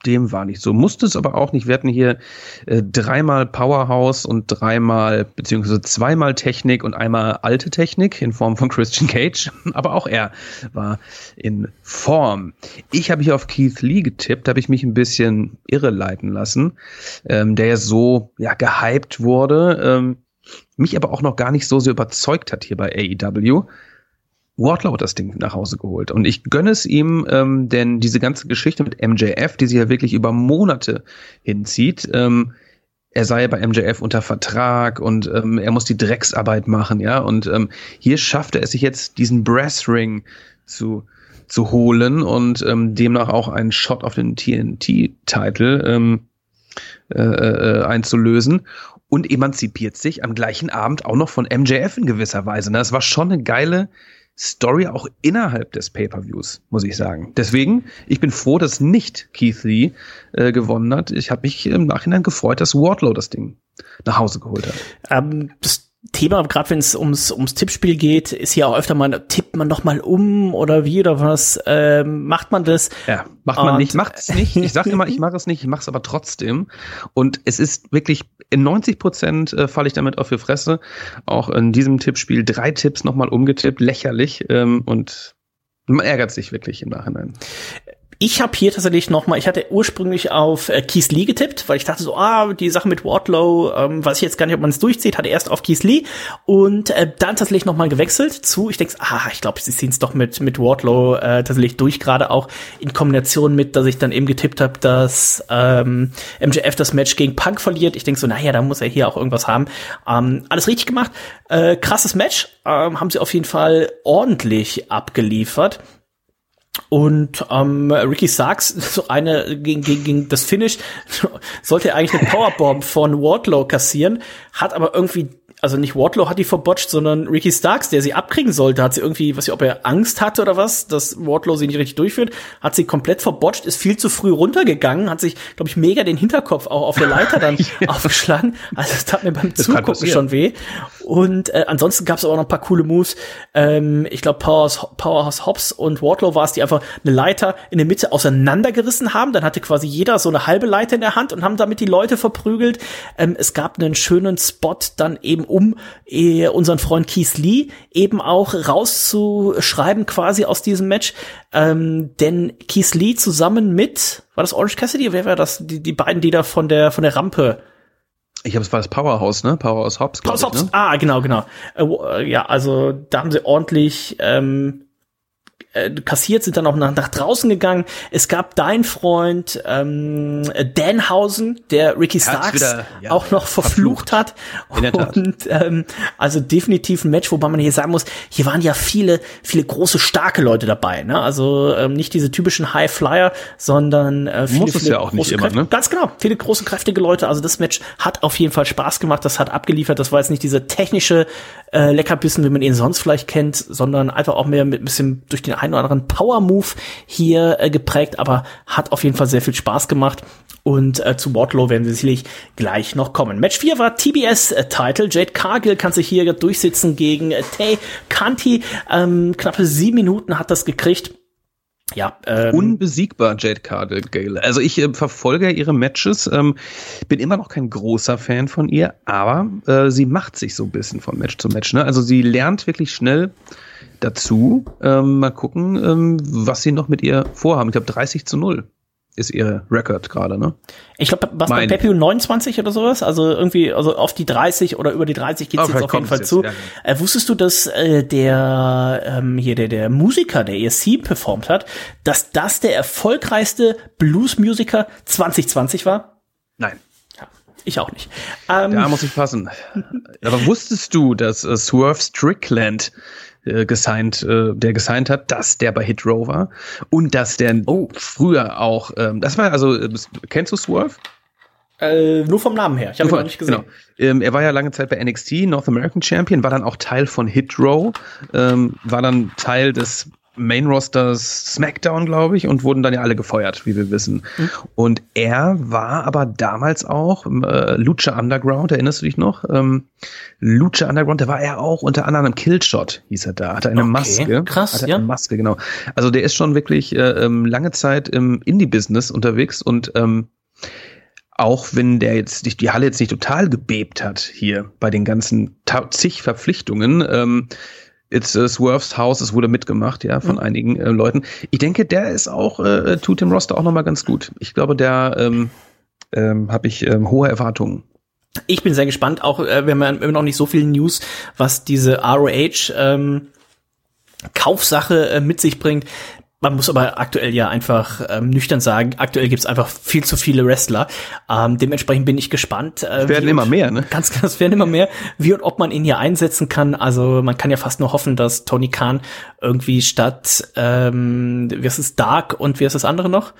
dem war nicht so. Musste es aber auch nicht. Wir hatten hier äh, dreimal Powerhouse und dreimal, beziehungsweise zweimal Technik und einmal alte Technik in Form von Christian Cage. Aber auch er war in Form. Ich habe hier auf Keith Lee getippt, habe ich mich ein bisschen irreleiten lassen, ähm, der ja so ja gehypt wurde. Ähm, mich aber auch noch gar nicht so sehr überzeugt hat hier bei AEW. Wardlow hat das Ding nach Hause geholt. Und ich gönne es ihm, ähm, denn diese ganze Geschichte mit MJF, die sich ja wirklich über Monate hinzieht, ähm, er sei bei MJF unter Vertrag und ähm, er muss die Drecksarbeit machen, ja. Und ähm, hier schafft er es sich jetzt, diesen Brassring zu, zu holen und ähm, demnach auch einen Shot auf den TNT-Titel ähm, äh, äh, einzulösen und emanzipiert sich am gleichen Abend auch noch von MJF in gewisser Weise. Das war schon eine geile Story auch innerhalb des Pay-per-Views, muss ich sagen. Deswegen, ich bin froh, dass nicht Keith Lee äh, gewonnen hat. Ich habe mich im Nachhinein gefreut, dass Wardlow das Ding nach Hause geholt hat. Ähm, Thema, gerade wenn es ums, ums Tippspiel geht, ist hier auch öfter mal, tippt man noch mal um oder wie oder was, ähm, macht man das? Ja, macht man Und, nicht, macht es nicht. Ich sage immer, ich mache es nicht, ich mache es aber trotzdem. Und es ist wirklich, in 90 Prozent äh, falle ich damit auf die Fresse. Auch in diesem Tippspiel drei Tipps noch mal umgetippt, lächerlich. Ähm, und man ärgert sich wirklich im Nachhinein. Ich habe hier tatsächlich noch mal, ich hatte ursprünglich auf äh, Keith Lee getippt, weil ich dachte so, ah, die Sache mit Wardlow, ähm, weiß ich jetzt gar nicht, ob man es durchzieht, hatte erst auf Keith Lee und äh, dann tatsächlich noch mal gewechselt zu, ich denke, ah, ich glaube, sie ziehen es doch mit mit Wardlow äh, tatsächlich durch, gerade auch in Kombination mit, dass ich dann eben getippt habe, dass ähm, MJF das Match gegen Punk verliert. Ich denke so, naja, da muss er hier auch irgendwas haben. Ähm, alles richtig gemacht, äh, krasses Match, ähm, haben sie auf jeden Fall ordentlich abgeliefert. Und ähm, Ricky Sarks, so eine gegen, gegen, gegen das Finish, sollte eigentlich eine Powerbomb von Wardlow kassieren, hat aber irgendwie also nicht Wardlow hat die verbotcht, sondern Ricky Starks, der sie abkriegen sollte, hat sie irgendwie, was ich, ob er Angst hatte oder was, dass Wardlow sie nicht richtig durchführt, hat sie komplett verbotcht, ist viel zu früh runtergegangen, hat sich, glaube ich, mega den Hinterkopf auch auf der Leiter dann ja. aufgeschlagen. Also das tat mir beim das Zugucken schon weh. Und äh, ansonsten gab es auch noch ein paar coole Moves. Ähm, ich glaube, Powerhouse, Powerhouse Hobbs und Wardlow war es, die einfach eine Leiter in der Mitte auseinandergerissen haben. Dann hatte quasi jeder so eine halbe Leiter in der Hand und haben damit die Leute verprügelt. Ähm, es gab einen schönen Spot dann eben um äh, unseren Freund Keith Lee eben auch rauszuschreiben quasi aus diesem Match. Ähm, denn Keith Lee zusammen mit, war das Orange Cassidy? Wer war das? Die, die beiden, die da von der, von der Rampe ich habe es war das Powerhouse, ne? Powerhouse Hobbs. Powerhouse Hobbs. Ne? Ah, genau, genau. Äh, äh, ja, also da haben sie ordentlich ähm, äh, kassiert, sind dann auch nach, nach draußen gegangen. Es gab dein Freund ähm, Danhausen, der Ricky Starks wieder, ja, auch noch verflucht, verflucht. hat. Und ähm, also definitiv ein Match, wobei man hier sagen muss, hier waren ja viele, viele große, starke Leute dabei. Ne? Also ähm, nicht diese typischen High Flyer, sondern äh, viele, muss es ja auch nicht immer, ne? Ganz genau, viele große, kräftige Leute. Also das Match hat auf jeden Fall Spaß gemacht, das hat abgeliefert. Das war jetzt nicht diese technische äh, Leckerbissen, wie man ihn sonst vielleicht kennt, sondern einfach auch mehr mit ein bisschen durch den einen oder anderen Power-Move hier äh, geprägt, aber hat auf jeden Fall sehr viel Spaß gemacht. Und äh, zu Wardlow werden wir sicherlich gleich noch kommen. Match 4 war TBS-Title. Äh, Jade Cargill kann sich hier durchsetzen gegen äh, Tay Kanti. Ähm, knappe sieben Minuten hat das gekriegt. Ja, ähm, unbesiegbar Jade Cargill. Also ich äh, verfolge ihre Matches, ähm, bin immer noch kein großer Fan von ihr, aber äh, sie macht sich so ein bisschen von Match zu Match. Ne? Also sie lernt wirklich schnell dazu. Ähm, mal gucken, ähm, was sie noch mit ihr vorhaben. Ich glaube 30 zu 0 ist ihr Record gerade, ne? Ich glaube, was bei Pepio 29 oder sowas, also irgendwie, also auf die 30 oder über die 30 geht's oh, jetzt auf jeden Fall zu. Ja. Äh, wusstest du, dass äh, der ähm, hier der der Musiker, der ihr Theme performt hat, dass das der erfolgreichste Blues-Musiker 2020 war? Nein. Ich auch nicht. Ähm, da muss ich passen. Aber wusstest du, dass äh, Swerve Strickland äh, gesigned, äh, der gesigned hat, dass der bei Hit Row war und dass der oh. früher auch, ähm, das war also, äh, kennst du Swerve? Äh, nur vom Namen her. Ich habe ihn noch nicht gesehen. Genau. Ähm, er war ja lange Zeit bei NXT, North American Champion, war dann auch Teil von Hit Row, ähm, war dann Teil des Main Rosters SmackDown, glaube ich, und wurden dann ja alle gefeuert, wie wir wissen. Mhm. Und er war aber damals auch äh, Lucha Underground, erinnerst du dich noch? Ähm, Lucha Underground, da war er auch unter anderem Killshot, hieß er da, hatte eine okay, Maske. Krass, hatte ja. Eine Maske, genau. Also der ist schon wirklich äh, ähm, lange Zeit im Indie-Business unterwegs und ähm, auch wenn der jetzt die, die Halle jetzt nicht total gebebt hat hier bei den ganzen zig Verpflichtungen, ähm, It's uh, Swerves House, es wurde mitgemacht, ja, von mhm. einigen äh, Leuten. Ich denke, der ist auch, äh, tut dem Roster auch nochmal ganz gut. Ich glaube, der ähm, ähm, habe ich ähm, hohe Erwartungen. Ich bin sehr gespannt, auch äh, wenn man immer noch nicht so viel News, was diese ROH ähm, Kaufsache äh, mit sich bringt. Man muss aber aktuell ja einfach ähm, nüchtern sagen, aktuell gibt's einfach viel zu viele Wrestler. Ähm, dementsprechend bin ich gespannt. Äh, es werden immer und, mehr, ne? Ganz klar, es werden immer mehr. Wie und ob man ihn hier einsetzen kann. Also man kann ja fast nur hoffen, dass Tony Khan irgendwie statt, ähm, wie ist es, Dark und wie ist das andere noch?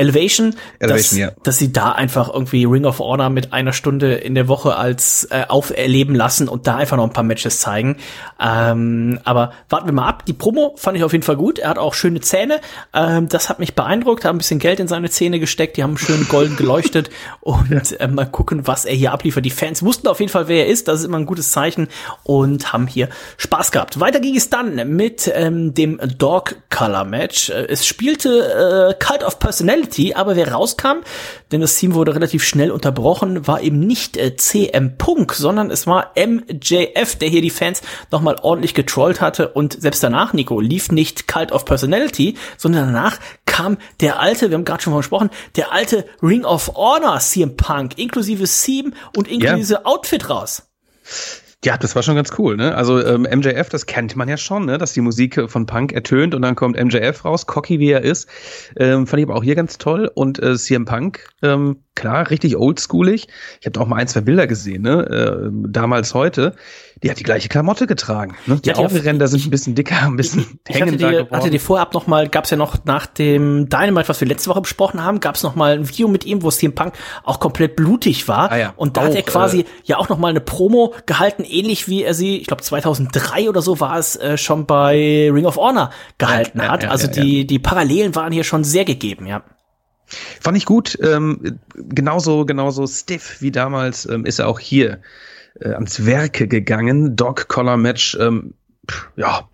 Elevation, Elevation dass, ja. dass sie da einfach irgendwie Ring of Honor mit einer Stunde in der Woche als äh, auferleben lassen und da einfach noch ein paar Matches zeigen. Ähm, aber warten wir mal ab. Die Promo fand ich auf jeden Fall gut. Er hat auch schöne Zähne. Ähm, das hat mich beeindruckt. Hat ein bisschen Geld in seine Zähne gesteckt. Die haben schön golden geleuchtet. und äh, mal gucken, was er hier abliefert. Die Fans wussten auf jeden Fall, wer er ist. Das ist immer ein gutes Zeichen und haben hier Spaß gehabt. Weiter ging es dann mit ähm, dem Dog Color Match. Äh, es spielte äh, Cult of Personality Personality, aber wer rauskam, denn das Team wurde relativ schnell unterbrochen, war eben nicht äh, CM Punk, sondern es war MJF, der hier die Fans nochmal ordentlich getrollt hatte und selbst danach, Nico, lief nicht Cult of Personality, sondern danach kam der alte, wir haben gerade schon gesprochen, der alte Ring of Honor CM Punk, inklusive Theme und inklusive yeah. Outfit raus. Ja, das war schon ganz cool, ne? Also ähm, MJF, das kennt man ja schon, ne? Dass die Musik von Punk ertönt und dann kommt MJF raus, cocky wie er ist. Ähm, fand ich aber auch hier ganz toll. Und äh, CM Punk, ähm, klar, richtig oldschoolig. Ich habe auch mal ein, zwei Bilder gesehen, ne? Äh, damals heute. Die hat die gleiche Klamotte getragen. Ne? Die, Augenränder sind ein bisschen dicker, ein bisschen ich, ich hatte die, geworden. hatte die vorab noch mal, gab es ja noch nach dem Dynamite, was wir letzte Woche besprochen haben, gab es noch mal ein Video mit ihm, wo CM Punk auch komplett blutig war. Ah ja, und da auch, hat er quasi äh, ja auch noch mal eine Promo gehalten, ähnlich wie er sie, ich glaube 2003 oder so war es äh, schon bei Ring of Honor gehalten ja, hat. Ja, also die die Parallelen waren hier schon sehr gegeben, ja. Fand ich gut. Ähm, genauso, genauso stiff wie damals ähm, ist er auch hier äh, ans Werke gegangen. Dog Collar Match, ähm, ja,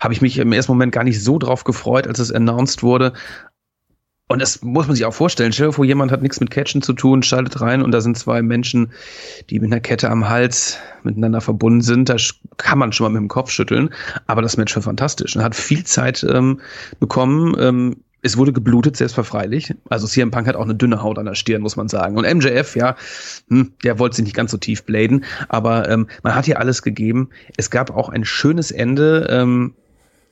habe ich mich im ersten Moment gar nicht so drauf gefreut, als es announced wurde. Und das muss man sich auch vorstellen. Stell dir vor, jemand hat nichts mit Catchen zu tun, schaltet rein und da sind zwei Menschen, die mit einer Kette am Hals miteinander verbunden sind. Da kann man schon mal mit dem Kopf schütteln. Aber das Match war fantastisch. Er hat viel Zeit ähm, bekommen. Ähm, es wurde geblutet, selbstverfreilich. Also CM Punk hat auch eine dünne Haut an der Stirn, muss man sagen. Und MJF, ja, hm, der wollte sich nicht ganz so tief bladen, aber ähm, man hat hier alles gegeben. Es gab auch ein schönes Ende. Ähm,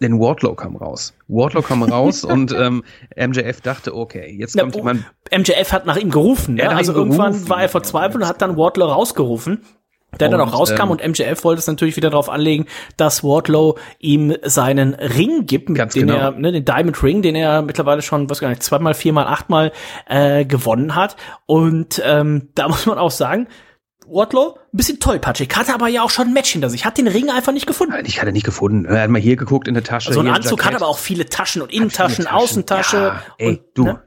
denn Wardlow kam raus. Wardlow kam raus und ähm, MJF dachte, okay, jetzt kommt ja, jemand. MJF hat nach ihm gerufen, ja. Also irgendwann gerufen. war er verzweifelt und hat dann Wardlow rausgerufen der und, dann auch rauskam ähm, und MJF wollte es natürlich wieder darauf anlegen, dass Wardlow ihm seinen Ring gibt, mit dem genau. er, ne, den Diamond Ring, den er mittlerweile schon, was gar nicht, zweimal, viermal, achtmal äh, gewonnen hat. Und ähm, da muss man auch sagen, Wardlow, ein bisschen tollpatschig, hatte aber ja auch schon ein Match hinter sich, hat den Ring einfach nicht gefunden. Ich hatte nicht gefunden. Er hat mal hier geguckt in der Tasche. So ein Anzug hat aber auch viele Taschen und Innentaschen, Außentasche. Ja, ey, und, du, ne?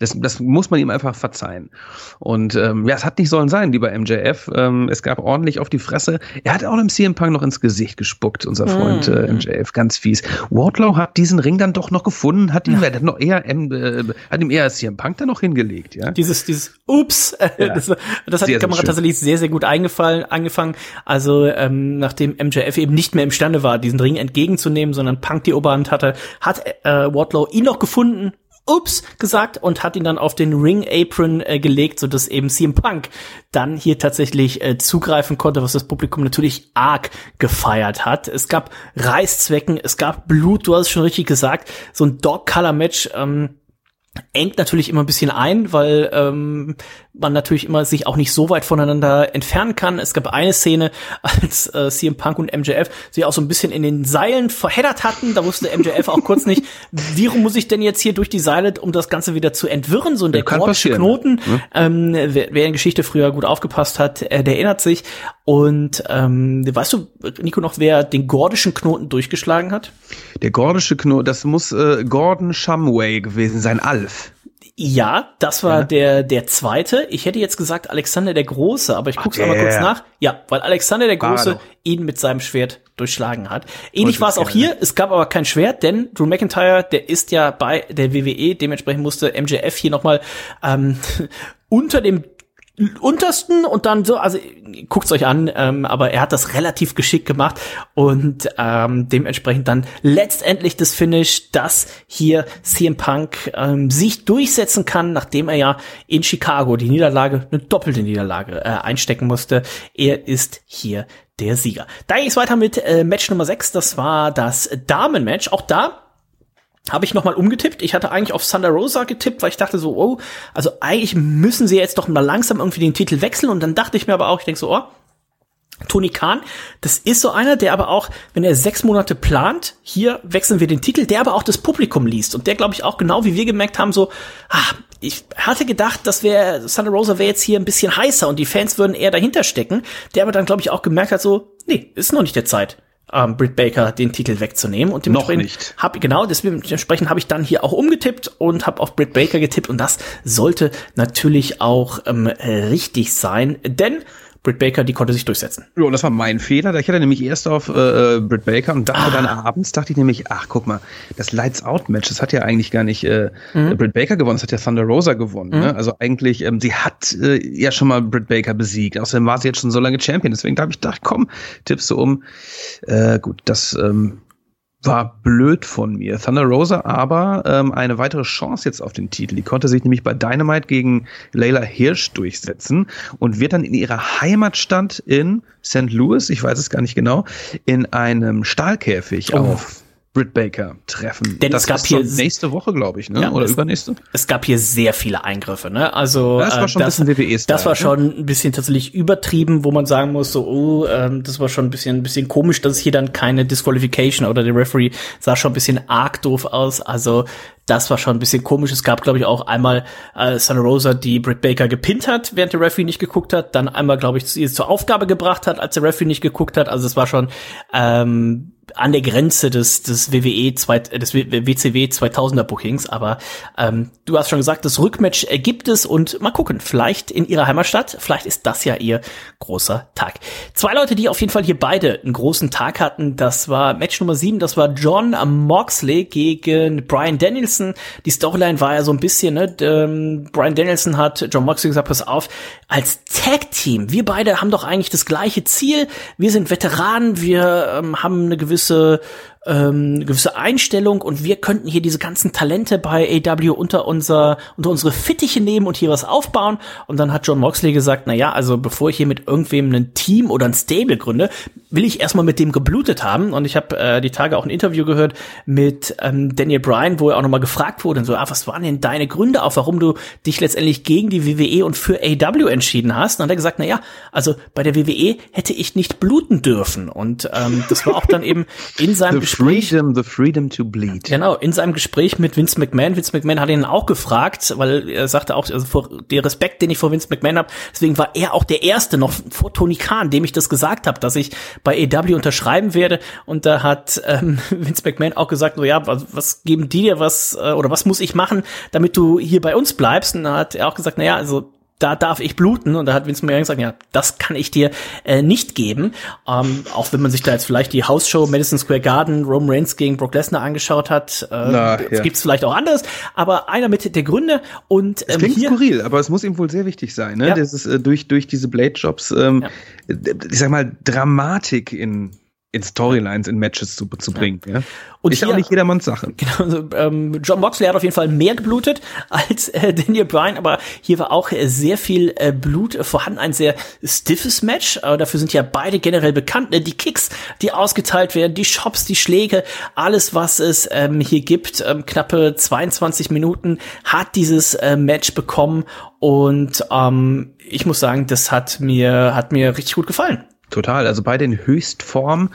Das, das muss man ihm einfach verzeihen. Und ähm, ja, es hat nicht sollen sein, lieber MJF. Ähm, es gab ordentlich auf die Fresse. Er hat auch dem CM Punk noch ins Gesicht gespuckt, unser Freund äh, MJF, ganz fies. Wardlow hat diesen Ring dann doch noch gefunden, hat ihn, ja. hat noch eher, äh, hat ihm eher CM Punk dann noch hingelegt, ja. Dieses, dieses Ups, äh, ja. das, das hat sehr, die Kamera tatsächlich sehr, sehr gut eingefallen, angefangen. Also ähm, nachdem MJF eben nicht mehr imstande war, diesen Ring entgegenzunehmen, sondern Punk die Oberhand hatte, hat äh, Wardlow ihn noch gefunden ups gesagt und hat ihn dann auf den Ring Apron äh, gelegt, so dass eben CM Punk dann hier tatsächlich äh, zugreifen konnte, was das Publikum natürlich arg gefeiert hat. Es gab Reißzwecken, es gab Blut, du hast es schon richtig gesagt, so ein Dog Color Match. Ähm, engt natürlich immer ein bisschen ein, weil ähm, man natürlich immer sich auch nicht so weit voneinander entfernen kann. Es gab eine Szene, als äh, CM Punk und MJF sich auch so ein bisschen in den Seilen verheddert hatten. Da wusste MJF auch kurz nicht, wie muss ich denn jetzt hier durch die Seile, um das Ganze wieder zu entwirren. So ein der Knoten. Hm? Ähm, wer, wer in Geschichte früher gut aufgepasst hat, äh, der erinnert sich. Und ähm, weißt du, Nico, noch wer den gordischen Knoten durchgeschlagen hat? Der gordische Knoten, das muss äh, Gordon Shumway gewesen sein, Alf. Ja, das war ja. der der zweite. Ich hätte jetzt gesagt Alexander der Große, aber ich guck's Ach, mal kurz nach. Ja, weil Alexander der Große ihn mit seinem Schwert durchschlagen hat. Ähnlich war es auch hier. Es gab aber kein Schwert, denn Drew McIntyre, der ist ja bei der WWE. Dementsprechend musste MJF hier nochmal ähm, unter dem untersten und dann so, also guckt's euch an, ähm, aber er hat das relativ geschickt gemacht und ähm, dementsprechend dann letztendlich das Finish, dass hier CM Punk ähm, sich durchsetzen kann, nachdem er ja in Chicago die Niederlage, eine doppelte Niederlage äh, einstecken musste. Er ist hier der Sieger. Da geht's weiter mit äh, Match Nummer 6, das war das Damenmatch. Auch da habe ich nochmal umgetippt. Ich hatte eigentlich auf Thunder Rosa getippt, weil ich dachte so, oh, also eigentlich müssen sie jetzt doch mal langsam irgendwie den Titel wechseln. Und dann dachte ich mir aber auch, ich denke so, oh, Tony Khan, das ist so einer, der aber auch, wenn er sechs Monate plant, hier wechseln wir den Titel, der aber auch das Publikum liest. Und der, glaube ich, auch genau wie wir gemerkt haben, so, ah, ich hatte gedacht, das wäre, Thunder Rosa wäre jetzt hier ein bisschen heißer und die Fans würden eher dahinter stecken. Der aber dann, glaube ich, auch gemerkt hat, so, nee, ist noch nicht der Zeit ähm, Britt Baker den Titel wegzunehmen. Und dementsprechend habe genau dementsprechend habe ich dann hier auch umgetippt und habe auf Britt Baker getippt. Und das sollte natürlich auch ähm, richtig sein, denn Britt Baker, die konnte sich durchsetzen. Ja, und das war mein Fehler. Ich hatte nämlich erst auf äh, Britt Baker und dachte ah. dann abends, dachte ich nämlich, ach guck mal, das Lights Out Match, das hat ja eigentlich gar nicht äh, mhm. Britt Baker gewonnen, das hat ja Thunder Rosa gewonnen. Ne? Mhm. Ne? Also eigentlich, ähm, sie hat äh, ja schon mal Britt Baker besiegt. Außerdem war sie jetzt schon so lange Champion. Deswegen habe ich gedacht, komm, tippst du um. Äh, gut, das ähm, war blöd von mir. Thunder Rosa aber ähm, eine weitere Chance jetzt auf den Titel. Die konnte sich nämlich bei Dynamite gegen Layla Hirsch durchsetzen und wird dann in ihrer Heimatstadt in St. Louis, ich weiß es gar nicht genau, in einem Stahlkäfig oh. auf Britt Baker treffen. Denn das es gab hier nächste Woche, glaube ich, ne? Ja, Oder es, übernächste? Es gab hier sehr viele Eingriffe, ne? Also das war schon äh, das, ein bisschen WWE Das war ne? schon ein bisschen tatsächlich übertrieben, wo man sagen muss, so, oh, ähm, das war schon ein bisschen, ein bisschen komisch, dass es hier dann keine Disqualification oder der Referee sah schon ein bisschen arg doof aus. Also das war schon ein bisschen komisch. Es gab, glaube ich, auch einmal äh, Santa Rosa, die Britt Baker gepinnt hat, während der Referee nicht geguckt hat. Dann einmal, glaube ich, sie zur Aufgabe gebracht hat, als der Referee nicht geguckt hat. Also es war schon ähm, an der Grenze des, des WWE, zwei, des WCW 2000er Bookings, aber ähm, du hast schon gesagt, das Rückmatch gibt es und mal gucken, vielleicht in ihrer Heimatstadt, vielleicht ist das ja ihr großer Tag. Zwei Leute, die auf jeden Fall hier beide einen großen Tag hatten, das war Match Nummer sieben, das war John Moxley gegen Brian Danielson. Die Storyline war ja so ein bisschen, ne, ähm, Brian Danielson hat John Moxley gesagt, pass auf, als Tag-Team, wir beide haben doch eigentlich das gleiche Ziel, wir sind Veteranen, wir ähm, haben eine gewisse gewisse ähm, gewisse Einstellung und wir könnten hier diese ganzen Talente bei AW unter unser unter unsere Fittiche nehmen und hier was aufbauen und dann hat John Moxley gesagt, na ja, also bevor ich hier mit irgendwem ein Team oder ein Stable gründe, will ich erstmal mit dem geblutet haben und ich habe äh, die Tage auch ein Interview gehört mit ähm, Daniel Bryan, wo er auch nochmal gefragt wurde, so, ah, was waren denn deine Gründe auf, warum du dich letztendlich gegen die WWE und für AW entschieden hast? Und dann hat er gesagt, na ja, also bei der WWE hätte ich nicht bluten dürfen und ähm, das war auch dann eben in seinem Gespräch. Freedom, the freedom to bleed. Genau, in seinem Gespräch mit Vince McMahon. Vince McMahon hat ihn auch gefragt, weil er sagte auch, also vor, der Respekt, den ich vor Vince McMahon habe, deswegen war er auch der Erste, noch vor Tony Khan, dem ich das gesagt habe, dass ich bei EW unterschreiben werde. Und da hat ähm, Vince McMahon auch gesagt, so ja, was, was geben die dir was äh, oder was muss ich machen, damit du hier bei uns bleibst? Und da hat er auch gesagt, na ja, also da darf ich bluten. Und da hat Vince McMahon gesagt, ja, das kann ich dir äh, nicht geben. Ähm, auch wenn man sich da jetzt vielleicht die Hausshow Madison Square Garden, Roman Reigns gegen Brock Lesnar angeschaut hat, äh, Na, ja. gibt es vielleicht auch anderes. Aber einer mit der Gründe und ähm, es klingt hier, skurril, aber es muss ihm wohl sehr wichtig sein, ne? Ja. Das ist äh, durch durch diese Blade Jobs, ähm, ja. ich sag mal Dramatik in in Storylines, in Matches zu, zu bringen. Ja. Und ist hier, auch nicht jedermanns Sache. Genau, also, ähm, John Moxley hat auf jeden Fall mehr geblutet als äh, Daniel Bryan, aber hier war auch äh, sehr viel äh, Blut vorhanden, ein sehr stiffes Match. Aber dafür sind ja beide generell bekannt. Ne? Die Kicks, die ausgeteilt werden, die Shops, die Schläge, alles, was es ähm, hier gibt, ähm, knappe 22 Minuten hat dieses äh, Match bekommen und ähm, ich muss sagen, das hat mir hat mir richtig gut gefallen. Total, also beide in Höchstform.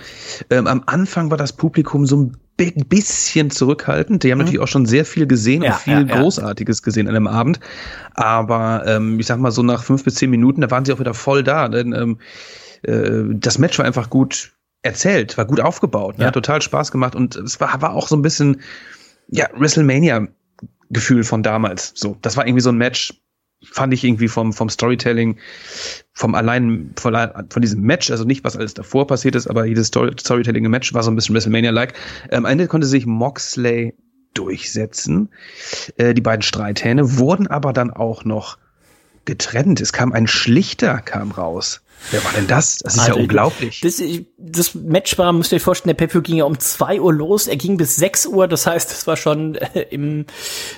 Ähm, am Anfang war das Publikum so ein bisschen zurückhaltend. Die haben mhm. natürlich auch schon sehr viel gesehen ja, und viel ja, Großartiges gesehen an dem Abend. Aber ähm, ich sag mal so nach fünf bis zehn Minuten, da waren sie auch wieder voll da. Denn ähm, äh, das Match war einfach gut erzählt, war gut aufgebaut, ne? ja. total Spaß gemacht und es war, war auch so ein bisschen ja WrestleMania Gefühl von damals. So, das war irgendwie so ein Match, fand ich irgendwie vom, vom Storytelling, vom allein, von, von diesem Match, also nicht was alles davor passiert ist, aber jedes Story, Storytelling im Match war so ein bisschen WrestleMania-like. Ähm, am Ende konnte sich Moxley durchsetzen. Äh, die beiden Streithähne wurden aber dann auch noch getrennt. Es kam ein Schlichter, kam raus. Wer war denn das? Das ist Alter, ja unglaublich. Das, das Match war, müsst ihr euch vorstellen, der Pay-Per ging ja um zwei Uhr los, er ging bis sechs Uhr, das heißt, das war schon äh, im,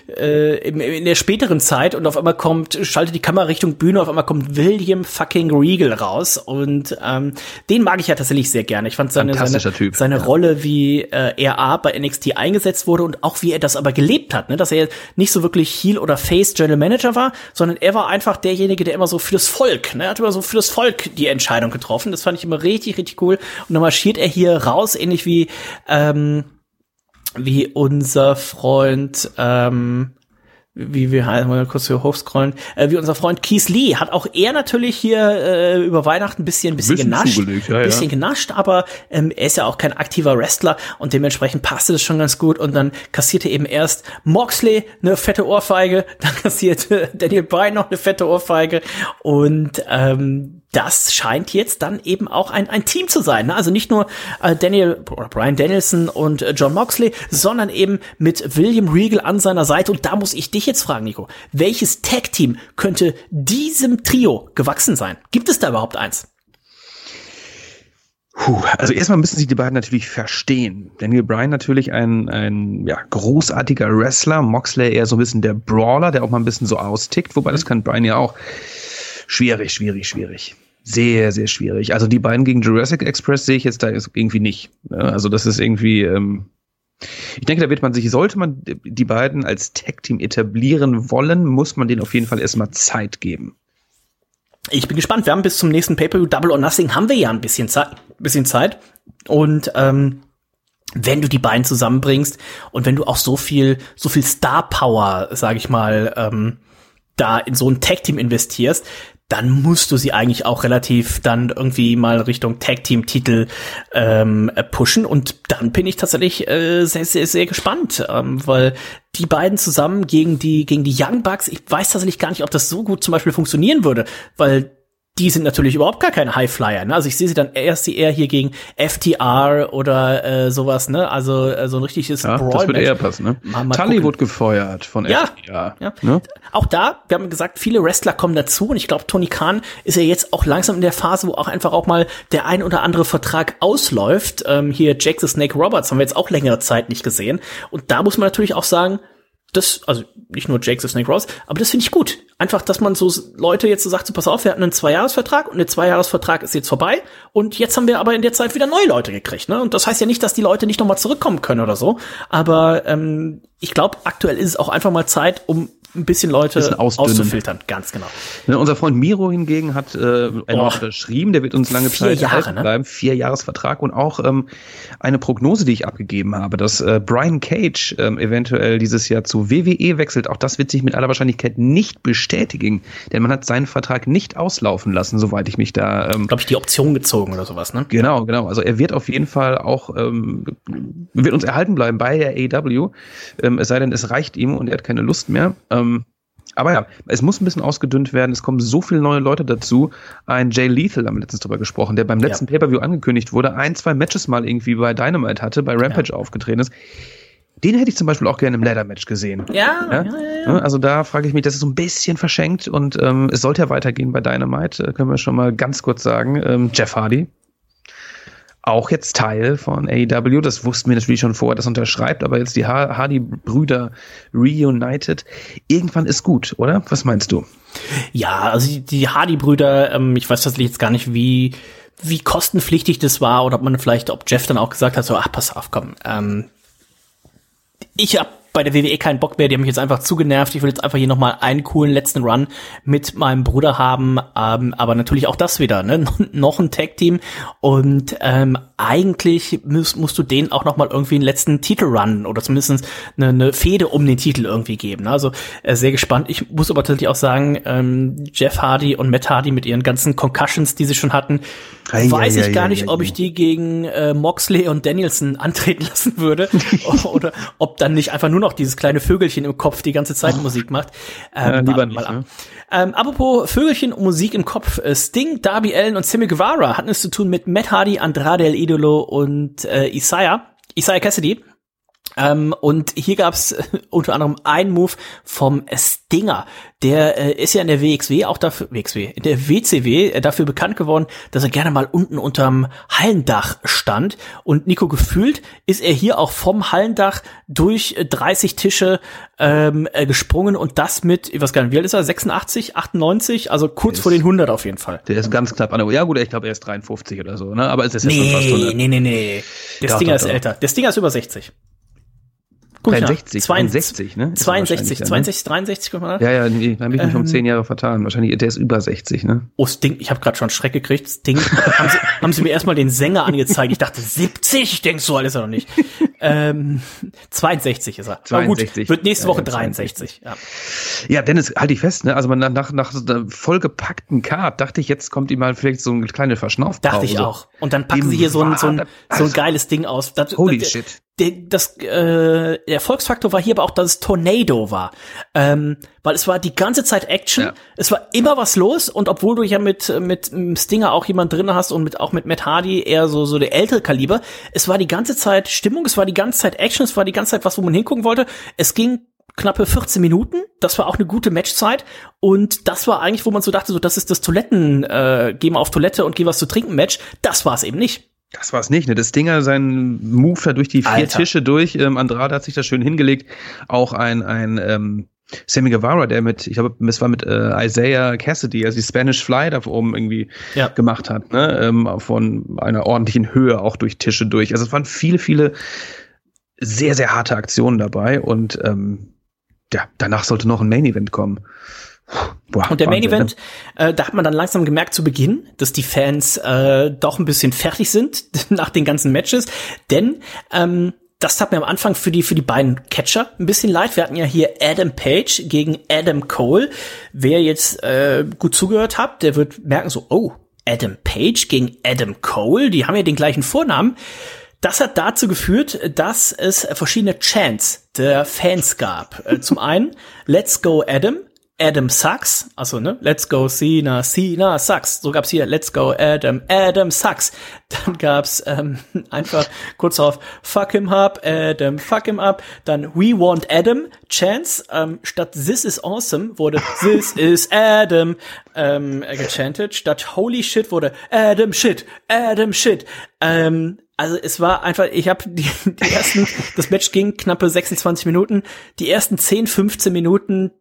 äh, im, in der späteren Zeit und auf einmal kommt, schaltet die Kamera Richtung Bühne, auf einmal kommt William fucking Regal raus und ähm, den mag ich ja tatsächlich sehr gerne. Ich fand seine, seine, typ. seine ja. Rolle, wie äh, er A bei NXT eingesetzt wurde und auch wie er das aber gelebt hat, ne? dass er nicht so wirklich Heel oder Face General Manager war, sondern er war einfach derjenige, der immer so für das Volk, ne? er hat immer so für das Volk die Entscheidung getroffen. Das fand ich immer richtig, richtig cool. Und dann marschiert er hier raus, ähnlich wie, ähm, wie unser Freund, ähm, wie wir halt mal kurz hier hochscrollen, äh, wie unser Freund Keith Lee hat auch er natürlich hier äh, über Weihnachten ein bisschen, ein bisschen, bisschen genascht, ja, bisschen ja. genascht, aber ähm, er ist ja auch kein aktiver Wrestler und dementsprechend passte das schon ganz gut und dann kassierte eben erst Moxley eine fette Ohrfeige, dann kassierte Daniel Bryan noch eine fette Ohrfeige und ähm, das scheint jetzt dann eben auch ein, ein Team zu sein. Ne? Also nicht nur äh, Daniel oder Brian Danielson und äh, John Moxley, sondern eben mit William Regal an seiner Seite. Und da muss ich dich jetzt fragen, Nico, welches Tag-Team könnte diesem Trio gewachsen sein? Gibt es da überhaupt eins? Puh, also erstmal müssen sich die beiden natürlich verstehen. Daniel Bryan natürlich ein, ein ja, großartiger Wrestler, Moxley eher so ein bisschen der Brawler, der auch mal ein bisschen so austickt, wobei das kann Bryan ja auch. Schwierig, schwierig, schwierig. Sehr, sehr schwierig. Also die beiden gegen Jurassic Express sehe ich jetzt da irgendwie nicht. Also das ist irgendwie, ähm, Ich denke, da wird man sich, sollte man die beiden als Tag-Team etablieren wollen, muss man denen auf jeden Fall erstmal Zeit geben. Ich bin gespannt. Wir haben bis zum nächsten Pay-Per-View Double or Nothing haben wir ja ein bisschen Zeit, bisschen Zeit. Und ähm, wenn du die beiden zusammenbringst und wenn du auch so viel, so viel Star Power, sag ich mal, ähm, da in so ein Tag Team investierst, dann musst du sie eigentlich auch relativ dann irgendwie mal Richtung Tag Team Titel ähm, pushen. Und dann bin ich tatsächlich äh, sehr sehr sehr gespannt, ähm, weil die beiden zusammen gegen die gegen die Young Bucks, ich weiß tatsächlich gar nicht, ob das so gut zum Beispiel funktionieren würde, weil die sind natürlich überhaupt gar keine Highflyer. Ne? Also ich sehe sie dann erst eher hier gegen FTR oder äh, sowas, ne? Also äh, so ein richtiges ja, Brawl. Das würde eher passen, ne? Mal, mal Tully wurde gefeuert von ja, FTR. Ja. Ne? Auch da, wir haben gesagt, viele Wrestler kommen dazu und ich glaube, Tony Khan ist ja jetzt auch langsam in der Phase, wo auch einfach auch mal der ein oder andere Vertrag ausläuft. Ähm, hier Jake the Snake Roberts haben wir jetzt auch längere Zeit nicht gesehen. Und da muss man natürlich auch sagen, das, also nicht nur Jake the Snake Ross, aber das finde ich gut. Einfach, dass man so Leute jetzt so sagt, so pass auf, wir hatten einen Zweijahresvertrag und der Zweijahresvertrag ist jetzt vorbei und jetzt haben wir aber in der Zeit wieder neue Leute gekriegt. Ne? Und das heißt ja nicht, dass die Leute nicht nochmal zurückkommen können oder so, aber ähm, ich glaube, aktuell ist es auch einfach mal Zeit, um ein bisschen Leute bisschen auszufiltern, ganz genau. Ja, unser Freund Miro hingegen hat äh, einmal unterschrieben, der wird uns lange Vier Zeit Jahre, ne? bleiben, vier Jahresvertrag und auch ähm, eine Prognose, die ich abgegeben habe, dass äh, Brian Cage ähm, eventuell dieses Jahr zu WWE wechselt. Auch das wird sich mit aller Wahrscheinlichkeit nicht bestätigen, denn man hat seinen Vertrag nicht auslaufen lassen, soweit ich mich da. Ähm, glaube ich, die Option gezogen oder sowas, ne? Genau, genau. Also er wird auf jeden Fall auch ähm, wird uns erhalten bleiben bei der AEW. Ähm, es sei denn, es reicht ihm und er hat keine Lust mehr. Ähm, aber ja, es muss ein bisschen ausgedünnt werden. Es kommen so viele neue Leute dazu. Ein Jay Lethal haben wir letztens drüber gesprochen, der beim letzten ja. Pay-Per-View angekündigt wurde, ein, zwei Matches mal irgendwie bei Dynamite hatte, bei Rampage ja. aufgetreten ist. Den hätte ich zum Beispiel auch gerne im Ladder-Match gesehen. Ja, ja? ja, Also da frage ich mich, das ist so ein bisschen verschenkt und ähm, es sollte ja weitergehen bei Dynamite, äh, können wir schon mal ganz kurz sagen. Ähm, Jeff Hardy, auch jetzt Teil von AEW. Das wussten wir natürlich schon vorher, das unterschreibt, aber jetzt die Hardy-Brüder reunited. Irgendwann ist gut, oder? Was meinst du? Ja, also die, die Hardy-Brüder, ähm, ich weiß tatsächlich jetzt gar nicht, wie wie kostenpflichtig das war oder ob man vielleicht, ob Jeff dann auch gesagt hat, so, ach, pass auf, komm, ähm, ich hab bei der WWE keinen Bock mehr, die haben mich jetzt einfach zugenervt. Ich will jetzt einfach hier nochmal einen coolen letzten Run mit meinem Bruder haben. Ähm, aber natürlich auch das wieder, ne? noch ein Tag-Team. Und ähm, eigentlich musst, musst du denen auch nochmal irgendwie einen letzten Titel-Run oder zumindest eine, eine Fehde um den Titel irgendwie geben. Ne? Also äh, sehr gespannt. Ich muss aber tatsächlich auch sagen, ähm, Jeff Hardy und Matt Hardy mit ihren ganzen Concussions, die sie schon hatten, Ei, weiß ei, ich gar ei, nicht, ob ich die gegen äh, Moxley und Danielson antreten lassen würde. oder ob dann nicht einfach nur noch dieses kleine Vögelchen im Kopf die ganze Zeit. Musik macht. Ähm, ja, lieber nicht, ne? ähm, apropos Vögelchen und Musik im Kopf. Äh, Sting, Darby Allen und Sammy Guevara hatten es zu tun mit Matt Hardy, Andrade El Idolo und äh, Isaiah. Isaiah Cassidy. Ähm, und hier gab's äh, unter anderem einen Move vom Stinger. Der äh, ist ja in der WXW auch dafür, WXW, in der WCW äh, dafür bekannt geworden, dass er gerne mal unten unterm Hallendach stand. Und Nico gefühlt ist er hier auch vom Hallendach durch 30 Tische ähm, äh, gesprungen und das mit, ich weiß gar nicht, wie alt ist er? 86, 98? Also kurz ist, vor den 100 auf jeden Fall. Der ist ganz knapp an der, ja gut, ich glaube er ist 53 oder so, ne? Aber es ist jetzt nee, schon fast 100. Nee, nee, nee. Der doch, Stinger doch, ist doch. älter. Der Stinger ist über 60. Guck 63, 62, ne? 62, 62, 63, guck mal Ja, ja, nee, da habe ich mich um ähm, zehn Jahre vertan. Wahrscheinlich, der ist über 60, ne? Oh, Sting, ich habe gerade schon Schreck gekriegt. Sting, haben, sie, haben sie mir erstmal den Sänger angezeigt. Ich dachte, 70, ich denk, so alt ist er noch nicht. ähm, 62 ist er. 62. gut, wird nächste Woche ja, 63. Ja. ja, Dennis, halte ich fest, ne? Also man nach, nach, nach so einer vollgepackten Card dachte ich, jetzt kommt ihm mal vielleicht so eine kleine Verschnaufpause. Dachte ich auch. Und dann packen Im sie hier so ein, so ein, so ein geiles Ding aus. Das, Holy das, shit der, das, äh, der Erfolgsfaktor war hier aber auch, dass es Tornado war. Ähm, weil es war die ganze Zeit Action, ja. es war immer was los und obwohl du ja mit, mit Stinger auch jemand drin hast und mit, auch mit Matt Hardy eher so, so der ältere Kaliber, es war die ganze Zeit Stimmung, es war die ganze Zeit Action, es war die ganze Zeit was, wo man hingucken wollte. Es ging knappe 14 Minuten. Das war auch eine gute Matchzeit. Und das war eigentlich, wo man so dachte, so, das ist das Toiletten, äh, geh mal auf Toilette und geh was zu trinken Match. Das war es eben nicht. Das war es nicht, ne? Das Dinger, sein Move da durch die vier Alter. Tische durch. Ähm, Andrade hat sich da schön hingelegt. Auch ein, ein ähm, Sammy Guevara, der mit, ich glaube, es war mit äh, Isaiah Cassidy, also die Spanish Fly da oben irgendwie ja. gemacht hat, ne? Ähm, von einer ordentlichen Höhe auch durch Tische durch. Also es waren viele, viele sehr, sehr harte Aktionen dabei und ähm, ja, danach sollte noch ein Main Event kommen. Boah, und der Main Event, äh, da hat man dann langsam gemerkt zu Beginn, dass die Fans äh, doch ein bisschen fertig sind nach den ganzen Matches, denn ähm, das tat mir am Anfang für die für die beiden Catcher ein bisschen leid. Wir hatten ja hier Adam Page gegen Adam Cole. Wer jetzt äh, gut zugehört hat, der wird merken so, oh, Adam Page gegen Adam Cole, die haben ja den gleichen Vornamen. Das hat dazu geführt, dass es verschiedene Chants der Fans gab. Äh, zum einen Let's Go Adam, Adam Sucks, also ne, Let's Go Cena, Cena Sucks. So gab's hier Let's Go Adam, Adam Sucks. Dann gab's ähm, einfach kurz auf Fuck him up, Adam, fuck him up. Dann We Want Adam, Chance. Ähm, statt This is awesome wurde This is Adam ähm, gechantet. Statt Holy Shit wurde Adam Shit, Adam Shit. Ähm, also es war einfach, ich habe die, die ersten, das Match ging knappe 26 Minuten, die ersten 10, 15 Minuten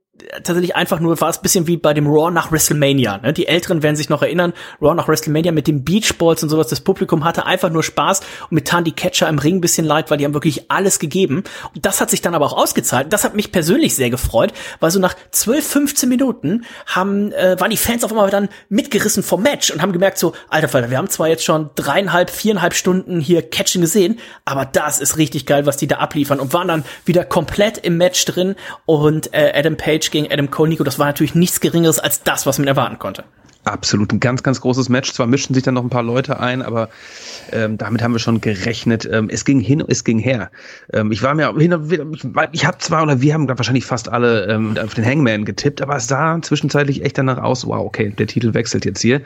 tatsächlich einfach nur, war es bisschen wie bei dem Raw nach WrestleMania. Ne? Die Älteren werden sich noch erinnern, Raw nach WrestleMania mit dem Beachballs und sowas. Das Publikum hatte einfach nur Spaß und mit taten die Catcher im Ring ein bisschen leid, weil die haben wirklich alles gegeben. Und das hat sich dann aber auch ausgezahlt. Das hat mich persönlich sehr gefreut, weil so nach 12, 15 Minuten haben, äh, waren die Fans auf einmal dann mitgerissen vom Match und haben gemerkt so, alter Falter, wir haben zwar jetzt schon dreieinhalb, viereinhalb Stunden hier Catchen gesehen, aber das ist richtig geil, was die da abliefern und waren dann wieder komplett im Match drin und äh, Adam Page gegen Adam Cole, Nico, das war natürlich nichts Geringeres als das, was man erwarten konnte. Absolut, ein ganz, ganz großes Match. Zwar mischten sich dann noch ein paar Leute ein, aber ähm, damit haben wir schon gerechnet. Ähm, es ging hin, es ging her. Ähm, ich war mir, ich, ich habe zwar oder wir haben wahrscheinlich fast alle ähm, auf den Hangman getippt, aber es sah zwischenzeitlich echt danach aus. Wow, okay, der Titel wechselt jetzt hier.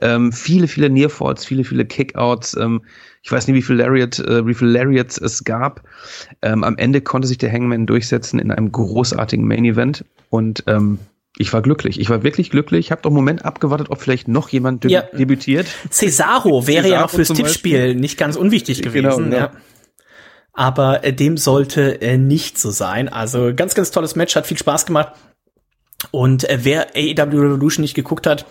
Ähm, viele, viele Nearfalls, viele, viele Kickouts. Ähm, ich weiß nicht, wie viel Lariat, äh, wie viel Lariats es gab. Ähm, am Ende konnte sich der Hangman durchsetzen in einem großartigen Main Event und ähm, ich war glücklich. Ich war wirklich glücklich. Ich habe doch einen Moment abgewartet, ob vielleicht noch jemand ja. debütiert. Cesaro wäre Cesaro ja noch fürs Tippspiel nicht ganz unwichtig genau, gewesen. Genau, ja. Aber äh, dem sollte äh, nicht so sein. Also ganz, ganz tolles Match, hat viel Spaß gemacht. Und äh, wer AEW Revolution nicht geguckt hat,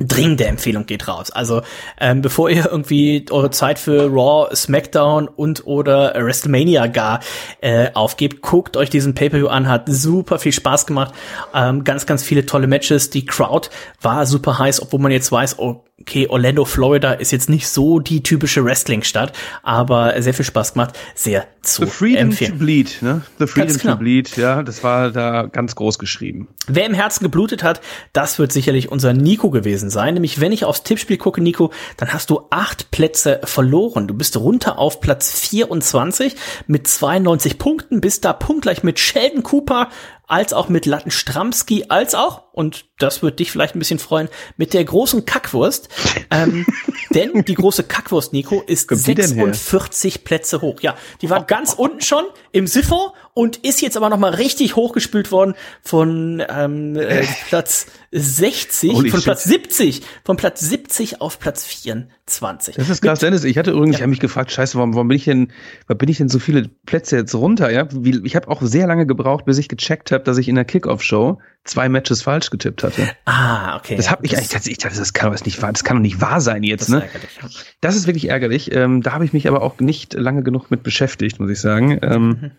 dringende Empfehlung geht raus. Also ähm, bevor ihr irgendwie eure Zeit für Raw, SmackDown und oder WrestleMania gar äh, aufgebt, guckt euch diesen Pay-per-View an, hat super viel Spaß gemacht, ähm, ganz ganz viele tolle Matches. Die Crowd war super heiß, obwohl man jetzt weiß, oh, okay, Orlando, Florida ist jetzt nicht so die typische Wrestling-Stadt, aber sehr viel Spaß gemacht, sehr zu The Freedom empfehlen. to Bleed, ne? The Freedom genau. to Bleed, ja, das war da ganz groß geschrieben. Wer im Herzen geblutet hat, das wird sicherlich unser Nico gewesen sein. Nämlich, wenn ich aufs Tippspiel gucke, Nico, dann hast du acht Plätze verloren. Du bist runter auf Platz 24 mit 92 Punkten, bist da punktgleich mit Sheldon Cooper, als auch mit Latten Stramski, als auch, und das wird dich vielleicht ein bisschen freuen, mit der großen Kackwurst. ähm, denn die große Kackwurst, Nico, ist 46 Plätze hoch. Ja, die war ganz unten schon im Siphon und ist jetzt aber noch mal richtig hochgespült worden von ähm, äh, Platz 60, Holy von shit. Platz 70, von Platz 70 auf Platz 24. Das ist krass, Dennis. Ich hatte übrigens, ja. ich habe mich gefragt, scheiße, warum, warum bin ich denn, warum bin ich denn so viele Plätze jetzt runter? Ja, Wie, ich habe auch sehr lange gebraucht, bis ich gecheckt habe, dass ich in der Kickoff-Show zwei Matches falsch getippt hatte. Ah, okay. Das habe ich eigentlich tatsächlich, ich dachte, das kann doch nicht wahr, das kann doch nicht wahr sein jetzt, das ne? Ist das ist wirklich ärgerlich. Ähm, da habe ich mich aber auch nicht lange genug mit beschäftigt, muss ich sagen. Ähm, mhm.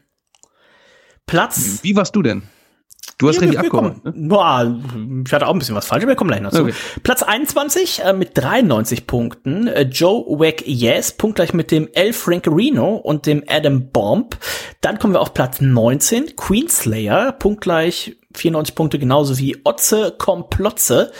Platz. Wie warst du denn? Du hast ja, richtig abgeholt. Ne? Boah, ich hatte auch ein bisschen was falsch, aber wir kommen gleich noch zu. Okay. Platz 21 äh, mit 93 Punkten. Äh, Joe Wack Yes, punktgleich mit dem El Frankerino und dem Adam Bomb. Dann kommen wir auf Platz 19. Queenslayer, punktgleich 94 Punkte, genauso wie Otze Komplotze.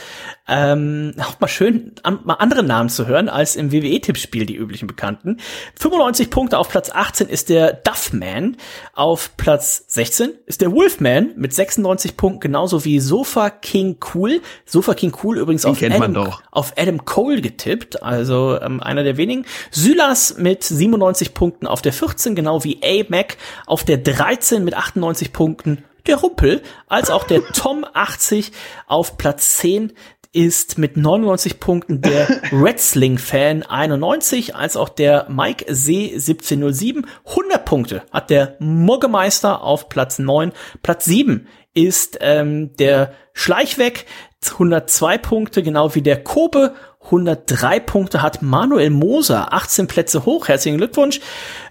Ähm, auch mal schön, an, mal andere Namen zu hören als im WWE-Tippspiel, die üblichen Bekannten. 95 Punkte auf Platz 18 ist der Duffman. Auf Platz 16 ist der Wolfman mit 96 Punkten, genauso wie Sofa King Cool. Sofa King Cool übrigens auf Adam, auf Adam, Cole getippt, also ähm, einer der wenigen. Sylas mit 97 Punkten auf der 14, genau wie A-Mac auf der 13 mit 98 Punkten der Rumpel, als auch der Tom 80 auf Platz 10 ist mit 99 Punkten der Wrestling-Fan 91, als auch der Mike See 1707. 100 Punkte hat der Moggemeister auf Platz 9. Platz 7 ist ähm, der Schleichweg 102 Punkte, genau wie der Kobe 103 Punkte hat Manuel Moser, 18 Plätze hoch, herzlichen Glückwunsch.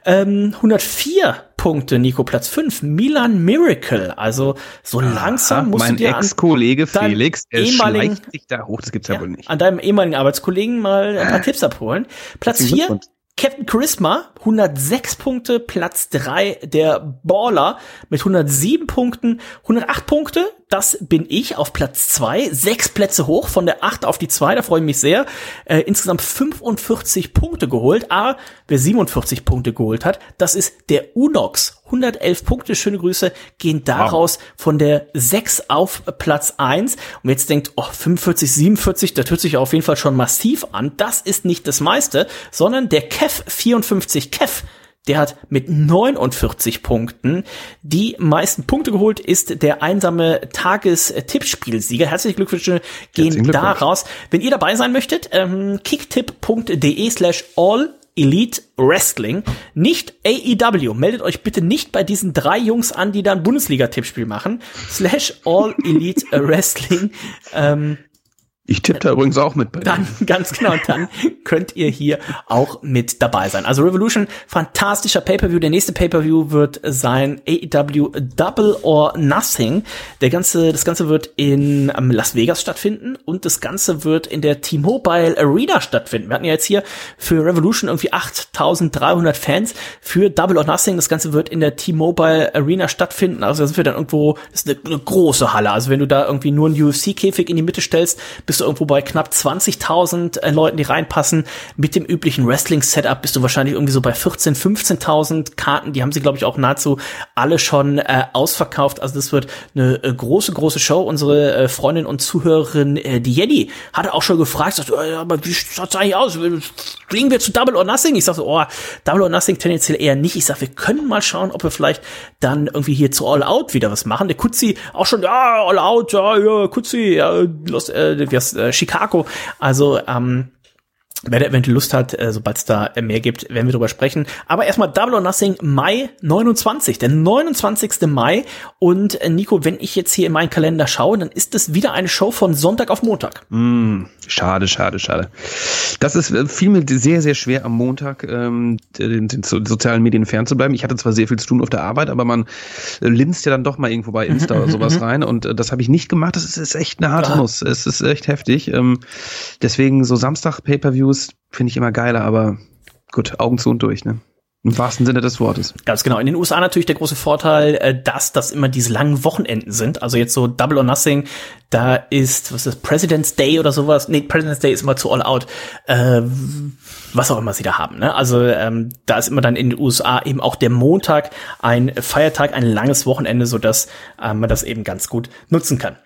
Ähm, 104 Punkte, Nico, Platz 5, Milan Miracle. Also so langsam musst mein du dir Ex-Kollege Felix, der schleicht sich da hoch, das gibt's ja, ja wohl nicht. An deinem ehemaligen Arbeitskollegen mal ein paar Tipps abholen. Platz 4, Captain Charisma, 106 Punkte, Platz 3 der Baller mit 107 Punkten, 108 Punkte, das bin ich auf Platz 2, sechs Plätze hoch von der 8 auf die 2, da freue ich mich sehr. Äh, insgesamt 45 Punkte geholt, aber wer 47 Punkte geholt hat, das ist der Unox. 111 Punkte, schöne Grüße, gehen daraus wow. von der 6 auf Platz 1. Und jetzt denkt, oh, 45, 47, das hört sich auf jeden Fall schon massiv an. Das ist nicht das meiste, sondern der Kev 54 Kev der hat mit 49 Punkten die meisten Punkte geholt, ist der einsame Tages-Tippspielsieger. Herzliche Glückwünsche gehen daraus. Wenn ihr dabei sein möchtet, ähm, kicktipp.de slash all Elite Wrestling, nicht AEW. Meldet euch bitte nicht bei diesen drei Jungs an, die dann Bundesliga-Tippspiel machen. Slash All Elite Wrestling. Ähm, ich tippe da übrigens auch mit bei Dann, ganz genau, dann könnt ihr hier auch mit dabei sein. Also Revolution, fantastischer Pay-Per-View. Der nächste Pay-Per-View wird sein AEW Double or Nothing. Der ganze, das Ganze wird in um, Las Vegas stattfinden und das Ganze wird in der T-Mobile Arena stattfinden. Wir hatten ja jetzt hier für Revolution irgendwie 8300 Fans. Für Double or Nothing, das Ganze wird in der T-Mobile Arena stattfinden. Also da sind wir dann irgendwo, das ist eine, eine große Halle. Also wenn du da irgendwie nur einen UFC-Käfig in die Mitte stellst, bist du irgendwo bei knapp 20.000 äh, Leuten, die reinpassen. Mit dem üblichen Wrestling-Setup bist du wahrscheinlich irgendwie so bei 14.000, 15.000 Karten. Die haben sie, glaube ich, auch nahezu alle schon äh, ausverkauft. Also das wird eine äh, große, große Show. Unsere äh, Freundin und Zuhörerin, äh, die Jenny, hatte auch schon gefragt, sagt, ja, aber wie schaut's eigentlich aus? Fliegen wir zu Double or Nothing? Ich sag so, oh, Double or Nothing tendenziell eher nicht. Ich sag, wir können mal schauen, ob wir vielleicht dann irgendwie hier zu All Out wieder was machen. Der Kutzi auch schon, ja, All Out, ja, ja, Kutzi, ja, los, äh, wie äh, Chicago. Also ähm, Wer da eventuell Lust hat, äh, sobald es da mehr gibt, werden wir drüber sprechen. Aber erstmal Double or Nothing Mai 29, der 29. Mai. Und äh, Nico, wenn ich jetzt hier in meinen Kalender schaue, dann ist es wieder eine Show von Sonntag auf Montag. Mm, schade, schade, schade. Das ist äh, fiel mir sehr, sehr schwer am Montag, ähm, den, den sozialen Medien fernzubleiben. Ich hatte zwar sehr viel zu tun auf der Arbeit, aber man linst ja dann doch mal irgendwo bei Insta oder sowas rein. Und das habe ich nicht gemacht. Das ist, ist echt eine harte Nuss. Es ist echt heftig. Ähm, deswegen so Samstag Pay-Per-View News finde ich immer geiler, aber gut, Augen zu und durch, ne? Im wahrsten Sinne des Wortes. Ganz genau. In den USA natürlich der große Vorteil, äh, dass das immer diese langen Wochenenden sind. Also jetzt so Double or Nothing, da ist, was ist President's Day oder sowas? Nee, President's Day ist immer zu All Out. Äh, was auch immer sie da haben. Ne? Also ähm, da ist immer dann in den USA eben auch der Montag ein Feiertag, ein langes Wochenende, so dass äh, man das eben ganz gut nutzen kann.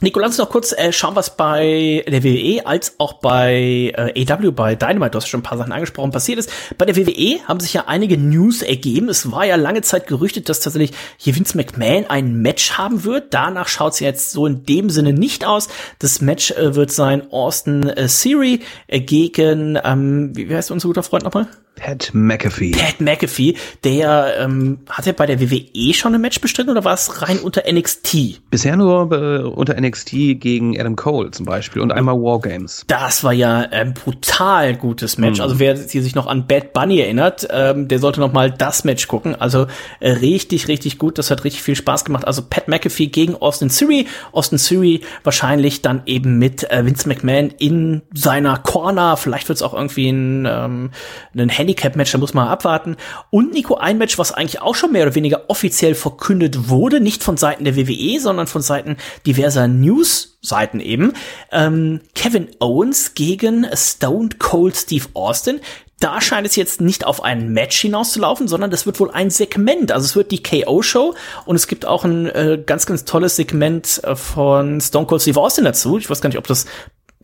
Nico, uns noch kurz äh, schauen, was bei der WWE als auch bei äh, AW, bei Dynamite, du hast schon ein paar Sachen angesprochen, passiert ist. Bei der WWE haben sich ja einige News ergeben. Es war ja lange Zeit gerüchtet, dass tatsächlich hier Vince McMahon ein Match haben wird. Danach schaut es jetzt so in dem Sinne nicht aus. Das Match äh, wird sein Austin äh, Theory äh, gegen, ähm, wie heißt unser guter Freund nochmal? Pat McAfee. Pat McAfee, der ähm, hat er bei der WWE schon ein Match bestritten oder war es rein unter NXT? Bisher nur äh, unter NXT gegen Adam Cole zum Beispiel und einmal Wargames. Das war ja ein brutal gutes Match. Mhm. Also wer hier sich noch an Bad Bunny erinnert, ähm, der sollte noch mal das Match gucken. Also äh, richtig, richtig gut. Das hat richtig viel Spaß gemacht. Also Pat McAfee gegen Austin Theory. Austin Theory wahrscheinlich dann eben mit äh, Vince McMahon in seiner Corner. Vielleicht wird es auch irgendwie ein, ähm, ein Handicap-Match, da muss man abwarten. Und Nico, ein Match, was eigentlich auch schon mehr oder weniger offiziell verkündet wurde, nicht von Seiten der WWE, sondern von Seiten diverser News-Seiten eben. Ähm, Kevin Owens gegen Stone Cold Steve Austin. Da scheint es jetzt nicht auf ein Match hinauszulaufen, sondern das wird wohl ein Segment. Also es wird die KO-Show und es gibt auch ein äh, ganz, ganz tolles Segment äh, von Stone Cold Steve Austin dazu. Ich weiß gar nicht, ob das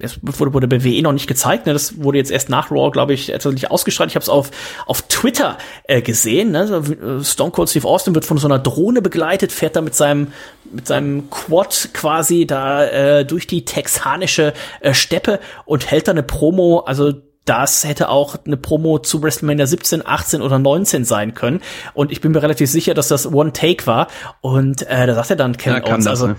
es wurde, wurde bei WE noch nicht gezeigt, ne? das wurde jetzt erst nach Raw, glaube ich, tatsächlich ausgestrahlt. Ich habe es auf, auf Twitter äh, gesehen. Ne? Äh, Stone Cold Steve Austin wird von so einer Drohne begleitet, fährt da mit seinem, mit seinem Quad quasi da äh, durch die texanische äh, Steppe und hält da eine Promo. Also das hätte auch eine Promo zu WrestleMania 17, 18 oder 19 sein können. Und ich bin mir relativ sicher, dass das One Take war. Und äh, da sagt er dann Kevin ja, Owens, das, also ne?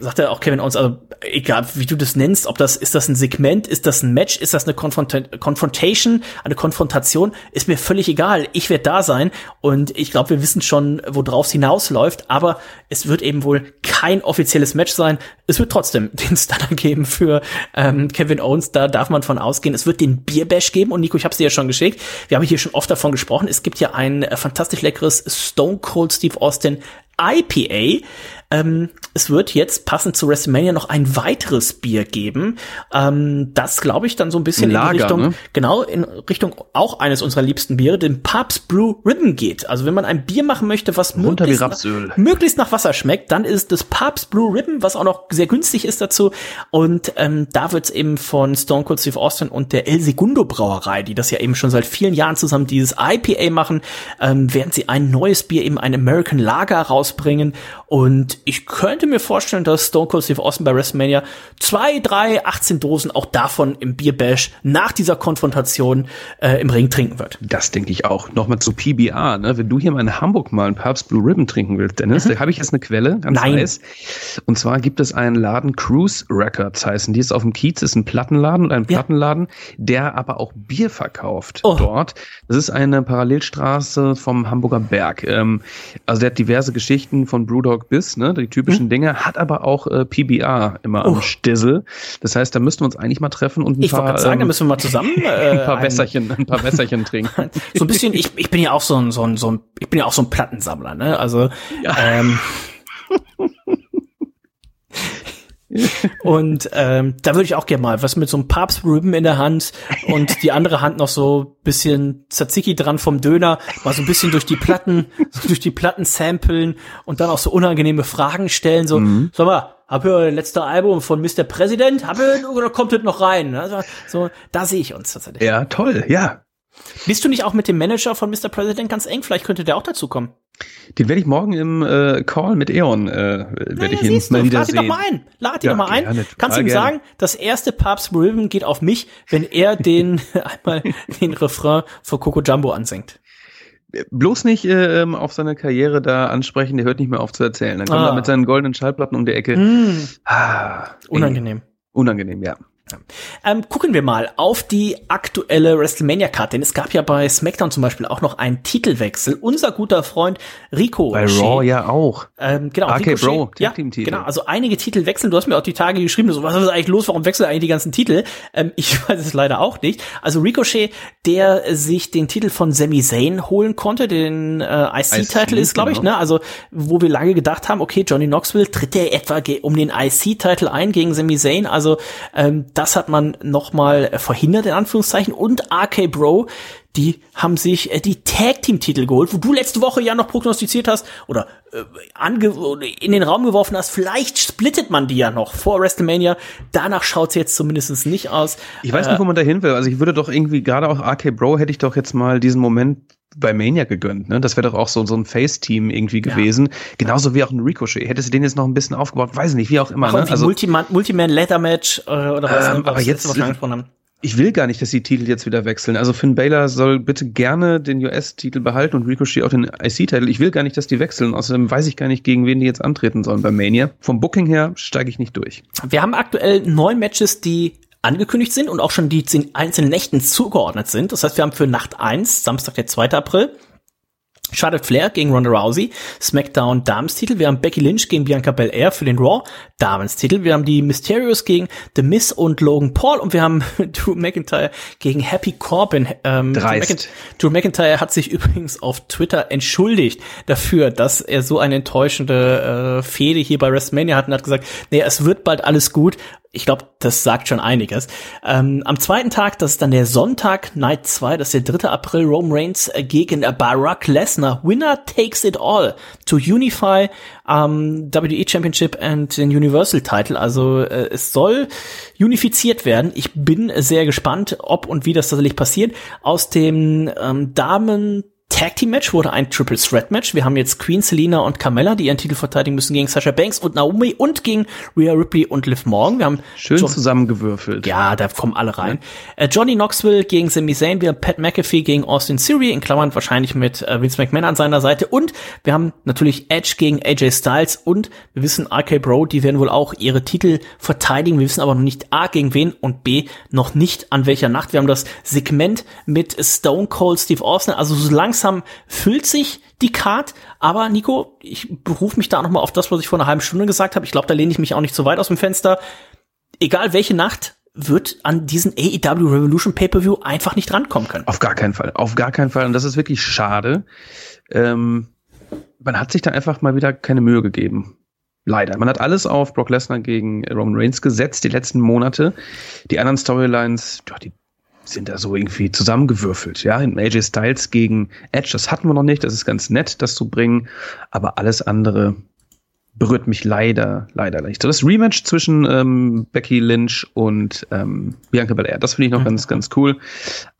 Sagt er auch Kevin Owens, also egal wie du das nennst, ob das ist das ein Segment, ist das ein Match, ist das eine Confronta Confrontation, eine Konfrontation, ist mir völlig egal. Ich werde da sein und ich glaube, wir wissen schon, worauf es hinausläuft, aber es wird eben wohl kein offizielles Match sein. Es wird trotzdem den Stunner geben für ähm, Kevin Owens, da darf man von ausgehen. Es wird den Bierbash geben und Nico, ich habe dir ja schon geschickt. Wir haben hier schon oft davon gesprochen. Es gibt ja ein äh, fantastisch leckeres Stone Cold Steve Austin IPA. Ähm, es wird jetzt passend zu WrestleMania noch ein weiteres Bier geben. Ähm, das glaube ich dann so ein bisschen Lager, in Richtung, ne? genau, in Richtung auch eines unserer liebsten Biere, dem Pabst Brew Ribbon geht. Also wenn man ein Bier machen möchte, was möglichst nach, möglichst nach, Wasser schmeckt, dann ist das Pabst Brew Ribbon, was auch noch sehr günstig ist dazu. Und ähm, da wird es eben von Stone Cold Steve Austin und der El Segundo Brauerei, die das ja eben schon seit vielen Jahren zusammen dieses IPA machen, ähm, werden sie ein neues Bier, eben ein American Lager rausbringen. Und ich könnte mir vorstellen, dass Stone Cold Steve Austin bei WrestleMania zwei, drei, 18 Dosen auch davon im Bierbash nach dieser Konfrontation äh, im Ring trinken wird. Das denke ich auch. Nochmal zu PBR, ne? Wenn du hier mal in Hamburg mal ein Papst Blue Ribbon trinken willst, Dennis, mhm. da habe ich jetzt eine Quelle, ganz Nein. heiß. Und zwar gibt es einen Laden, Cruise Records heißen. Die ist auf dem Kiez, ist ein Plattenladen und ein Plattenladen, ja. der aber auch Bier verkauft oh. dort. Das ist eine Parallelstraße vom Hamburger Berg. Ähm, also der hat diverse Geschichten von Brewdog bis, ne? Die typischen hm? Dinge, hat aber auch äh, PBR immer oh. am Stissel. Das heißt, da müssten wir uns eigentlich mal treffen und ein ich paar. Ich sagen, ähm, da müssen wir mal zusammen äh, ein paar Wässerchen, ein paar Wässerchen trinken. so ein bisschen, ich, ich bin ja auch so ein, so ein, so ein, ich bin ja auch so ein Plattensammler, ne? Also ja. ähm, und ähm, da würde ich auch gerne mal was mit so einem Papst-Ribbon in der Hand und die andere Hand noch so bisschen Tzatziki dran vom Döner, mal so ein bisschen durch die Platten, so durch die Platten samplen und dann auch so unangenehme Fragen stellen, so, mhm. sag mal, hab ihr das letzte Album von Mr. President, hab ihr, oder kommt das noch rein? Also, so, da sehe ich uns tatsächlich. Ja, toll, ja. Bist du nicht auch mit dem Manager von Mr. President ganz eng? Vielleicht könnte der auch dazu kommen. Den werde ich morgen im äh, Call mit Eon äh, werde naja, ich ihn mal du, wieder lad sehen. Lad ihn doch mal ein. Lad ihn ja, doch mal ein. Gerne, Kannst du ihm gerne. sagen, das erste Papst Ribbon geht auf mich, wenn er den einmal den Refrain von Coco Jumbo ansingt. Bloß nicht äh, ähm, auf seine Karriere da ansprechen, der hört nicht mehr auf zu erzählen. Dann kommt ah. er mit seinen goldenen Schallplatten um die Ecke. Mm. Ah, Unangenehm. Unangenehm, ja. Ähm, gucken wir mal auf die aktuelle WrestleMania-Card, denn es gab ja bei SmackDown zum Beispiel auch noch einen Titelwechsel. Unser guter Freund Rico. Bei Raw ja auch. Ähm, genau. RK Bro, ja, genau. Also einige Titel wechseln. Du hast mir auch die Tage geschrieben, so, was ist eigentlich los? Warum wechseln eigentlich die ganzen Titel? Ähm, ich weiß es leider auch nicht. Also Ricochet, der sich den Titel von Sami Zayn holen konnte, den äh, IC-Titel ist, glaube ich, genau. ne? Also wo wir lange gedacht haben, okay, Johnny Knoxville tritt der etwa um den IC-Titel ein gegen Sami Zayn. Also ähm, das hat man nochmal verhindert, in Anführungszeichen. Und RK Bro, die haben sich äh, die Tag Team Titel geholt, wo du letzte Woche ja noch prognostiziert hast oder äh, ange in den Raum geworfen hast, vielleicht splittet man die ja noch vor WrestleMania. Danach schaut's jetzt zumindest nicht aus. Ich weiß nicht, wo man da hin will. Also ich würde doch irgendwie, gerade auch RK Bro hätte ich doch jetzt mal diesen Moment bei Mania gegönnt, ne? Das wäre doch auch so, so ein Face-Team irgendwie gewesen. Ja. Genauso wie auch ein Ricochet. Hättest du den jetzt noch ein bisschen aufgebaut? Weiß nicht, wie auch immer. ne? Also, Multiman, Multiman Leather Match äh, oder was, ähm, aber jetzt, was wir angesprochen haben. Ich will gar nicht, dass die Titel jetzt wieder wechseln. Also Finn Baylor soll bitte gerne den US-Titel behalten und Ricochet auch den IC-Titel. Ich will gar nicht, dass die wechseln. Außerdem weiß ich gar nicht, gegen wen die jetzt antreten sollen bei Mania. Vom Booking her steige ich nicht durch. Wir haben aktuell neun Matches, die angekündigt sind und auch schon die einzelnen Nächten zugeordnet sind. Das heißt, wir haben für Nacht 1, Samstag, der 2. April, Charlotte Flair gegen Ronda Rousey, SmackDown Damenstitel. Wir haben Becky Lynch gegen Bianca Belair für den Raw Damenstitel. Wir haben die Mysterios gegen The Miz und Logan Paul und wir haben Drew McIntyre gegen Happy Corbin. Ähm, Dreist. Drew, McIntyre hat sich übrigens auf Twitter entschuldigt dafür, dass er so eine enttäuschende äh, Fehde hier bei WrestleMania hat und hat gesagt, nee, es wird bald alles gut ich glaube, das sagt schon einiges. Ähm, am zweiten Tag, das ist dann der Sonntag, Night 2, das ist der 3. April, Rome Reigns äh, gegen Barack Lesnar. Winner takes it all to unify um, WWE Championship and den Universal Title. Also äh, es soll unifiziert werden. Ich bin sehr gespannt, ob und wie das tatsächlich passiert. Aus dem ähm, Damen Tag Team Match wurde ein Triple Threat Match. Wir haben jetzt Queen, Selina und Carmella, die ihren Titel verteidigen müssen gegen Sasha Banks und Naomi und gegen Rhea Ripley und Liv Morgan. Wir haben schön John zusammengewürfelt. Ja, da kommen alle rein. Ja. Äh, Johnny Knoxville gegen Sami Zayn, wir haben Pat McAfee gegen Austin Theory, in Klammern wahrscheinlich mit äh, Vince McMahon an seiner Seite und wir haben natürlich Edge gegen AJ Styles und wir wissen RK Bro, die werden wohl auch ihre Titel verteidigen. Wir wissen aber noch nicht A gegen wen und B noch nicht an welcher Nacht. Wir haben das Segment mit Stone Cold Steve Austin, also so langsam füllt sich die Card, aber Nico, ich berufe mich da nochmal auf das, was ich vor einer halben Stunde gesagt habe. Ich glaube, da lehne ich mich auch nicht so weit aus dem Fenster. Egal welche Nacht, wird an diesen AEW Revolution Pay-Per-View einfach nicht rankommen können. Auf gar keinen Fall. Auf gar keinen Fall. Und das ist wirklich schade. Ähm, man hat sich da einfach mal wieder keine Mühe gegeben. Leider. Man hat alles auf Brock Lesnar gegen Roman Reigns gesetzt, die letzten Monate. Die anderen Storylines, die sind da so irgendwie zusammengewürfelt, ja. In AJ Styles gegen Edge, das hatten wir noch nicht, das ist ganz nett, das zu bringen, aber alles andere berührt mich leider, leider nicht. So das Rematch zwischen ähm, Becky Lynch und ähm, Bianca Belair, das finde ich noch mhm. ganz, ganz cool.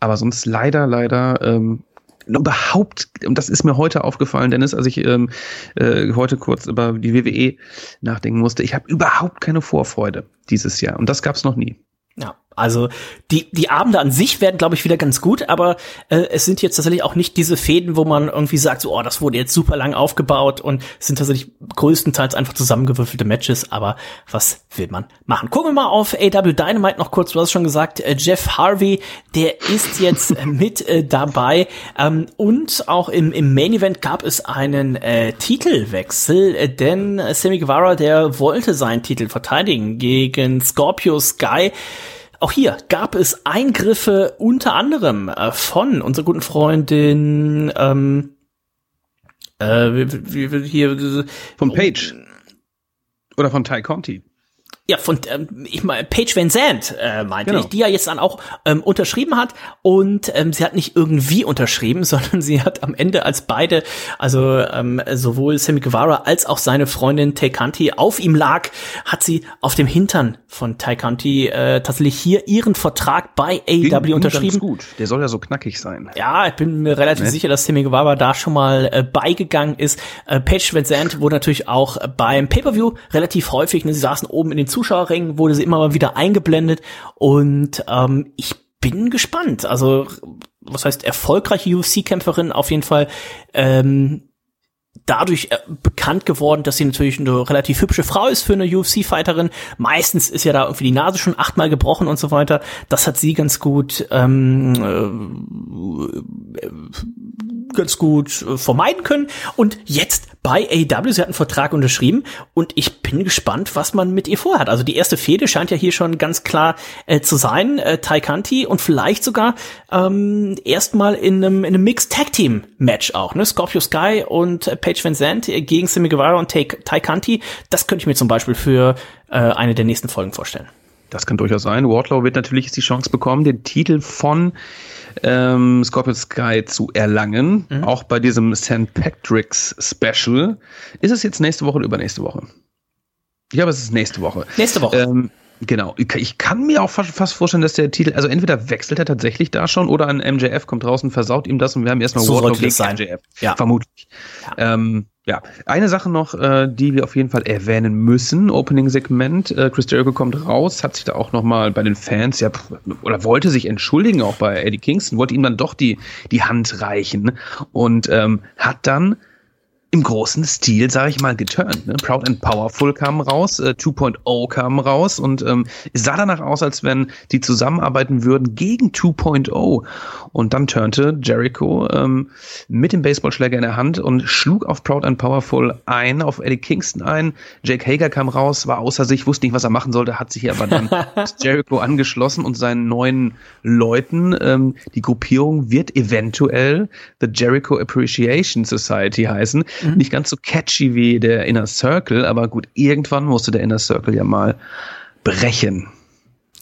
Aber sonst leider, leider ähm, überhaupt, und das ist mir heute aufgefallen, Dennis, als ich ähm, äh, heute kurz über die WWE nachdenken musste, ich habe überhaupt keine Vorfreude dieses Jahr. Und das gab es noch nie. Ja, also die, die Abende an sich werden, glaube ich, wieder ganz gut, aber äh, es sind jetzt tatsächlich auch nicht diese Fäden, wo man irgendwie sagt, so, oh, das wurde jetzt super lang aufgebaut und es sind tatsächlich größtenteils einfach zusammengewürfelte Matches, aber was will man machen? Gucken wir mal auf AW Dynamite noch kurz, du hast schon gesagt, äh, Jeff Harvey, der ist jetzt mit äh, dabei ähm, und auch im, im Main Event gab es einen äh, Titelwechsel, äh, denn Sammy Guevara, der wollte seinen Titel verteidigen gegen Scorpio Sky. Auch hier gab es Eingriffe unter anderem äh, von unserer guten Freundin ähm, äh, wie, wie, hier von Page oder von Ty Conti. Ja, von ähm, ich meine Paige Van Zandt äh, meinte genau. ich, die ja jetzt dann auch ähm, unterschrieben hat und ähm, sie hat nicht irgendwie unterschrieben, sondern sie hat am Ende als beide, also ähm, sowohl Sammy Guevara als auch seine Freundin Tay Conti auf ihm lag, hat sie auf dem Hintern von Tay Conti äh, tatsächlich hier ihren Vertrag bei AEW unterschrieben. Gut, der soll ja so knackig sein. Ja, ich bin mir relativ ne? sicher, dass Sammy Guevara da schon mal äh, beigegangen ist. Äh, Paige Van Zandt wurde natürlich auch beim Pay-per-View relativ häufig, ne, sie saßen oben in den Zuschauerrängen wurde sie immer mal wieder eingeblendet und ähm, ich bin gespannt. Also, was heißt erfolgreiche UFC-Kämpferin auf jeden Fall. Ähm, dadurch äh, bekannt geworden, dass sie natürlich eine relativ hübsche Frau ist für eine UFC-Fighterin. Meistens ist ja da irgendwie die Nase schon achtmal gebrochen und so weiter. Das hat sie ganz gut ähm, äh, ganz gut äh, vermeiden können. Und jetzt bei AW, sie hat einen Vertrag unterschrieben und ich bin gespannt, was man mit ihr vorhat. Also die erste Fehde scheint ja hier schon ganz klar äh, zu sein, äh, Tai Kanti und vielleicht sogar ähm, erstmal in einem, in einem Mixed Tag Team Match auch, ne? Scorpio Sky und äh, Paige Van Zandt gegen Sammy Guevara und Tai, Tai Kanti. Das könnte ich mir zum Beispiel für äh, eine der nächsten Folgen vorstellen. Das kann durchaus sein. Wardlow wird natürlich die Chance bekommen, den Titel von ähm, Scorpion Sky zu erlangen. Mhm. Auch bei diesem St. Patrick's Special. Ist es jetzt nächste Woche oder übernächste Woche? Ich glaube, es ist nächste Woche. Nächste Woche. Ähm, Genau. Ich kann mir auch fast vorstellen, dass der Titel, also entweder wechselt er tatsächlich da schon oder ein MJF kommt draußen, versaut ihm das und wir haben erstmal so Wardlow gegen MJF. Ja. Vermutlich. Ja. Ähm, ja, eine Sache noch, äh, die wir auf jeden Fall erwähnen müssen. Opening-Segment. Äh, Chris Jericho kommt raus, hat sich da auch noch mal bei den Fans, ja, oder wollte sich entschuldigen, auch bei Eddie Kingston, wollte ihm dann doch die, die Hand reichen und ähm, hat dann im großen Stil, sage ich mal, geturnt. Ne? Proud and Powerful kam raus, äh, 2.0 kam raus und ähm, es sah danach aus, als wenn die zusammenarbeiten würden gegen 2.0. Und dann turnte Jericho ähm, mit dem Baseballschläger in der Hand und schlug auf Proud and Powerful ein, auf Eddie Kingston ein. Jake Hager kam raus, war außer sich, wusste nicht, was er machen sollte, hat sich aber dann Jericho angeschlossen und seinen neuen Leuten. Ähm, die Gruppierung wird eventuell The Jericho Appreciation Society heißen. Mhm. Nicht ganz so catchy wie der Inner Circle, aber gut, irgendwann musste der Inner Circle ja mal brechen.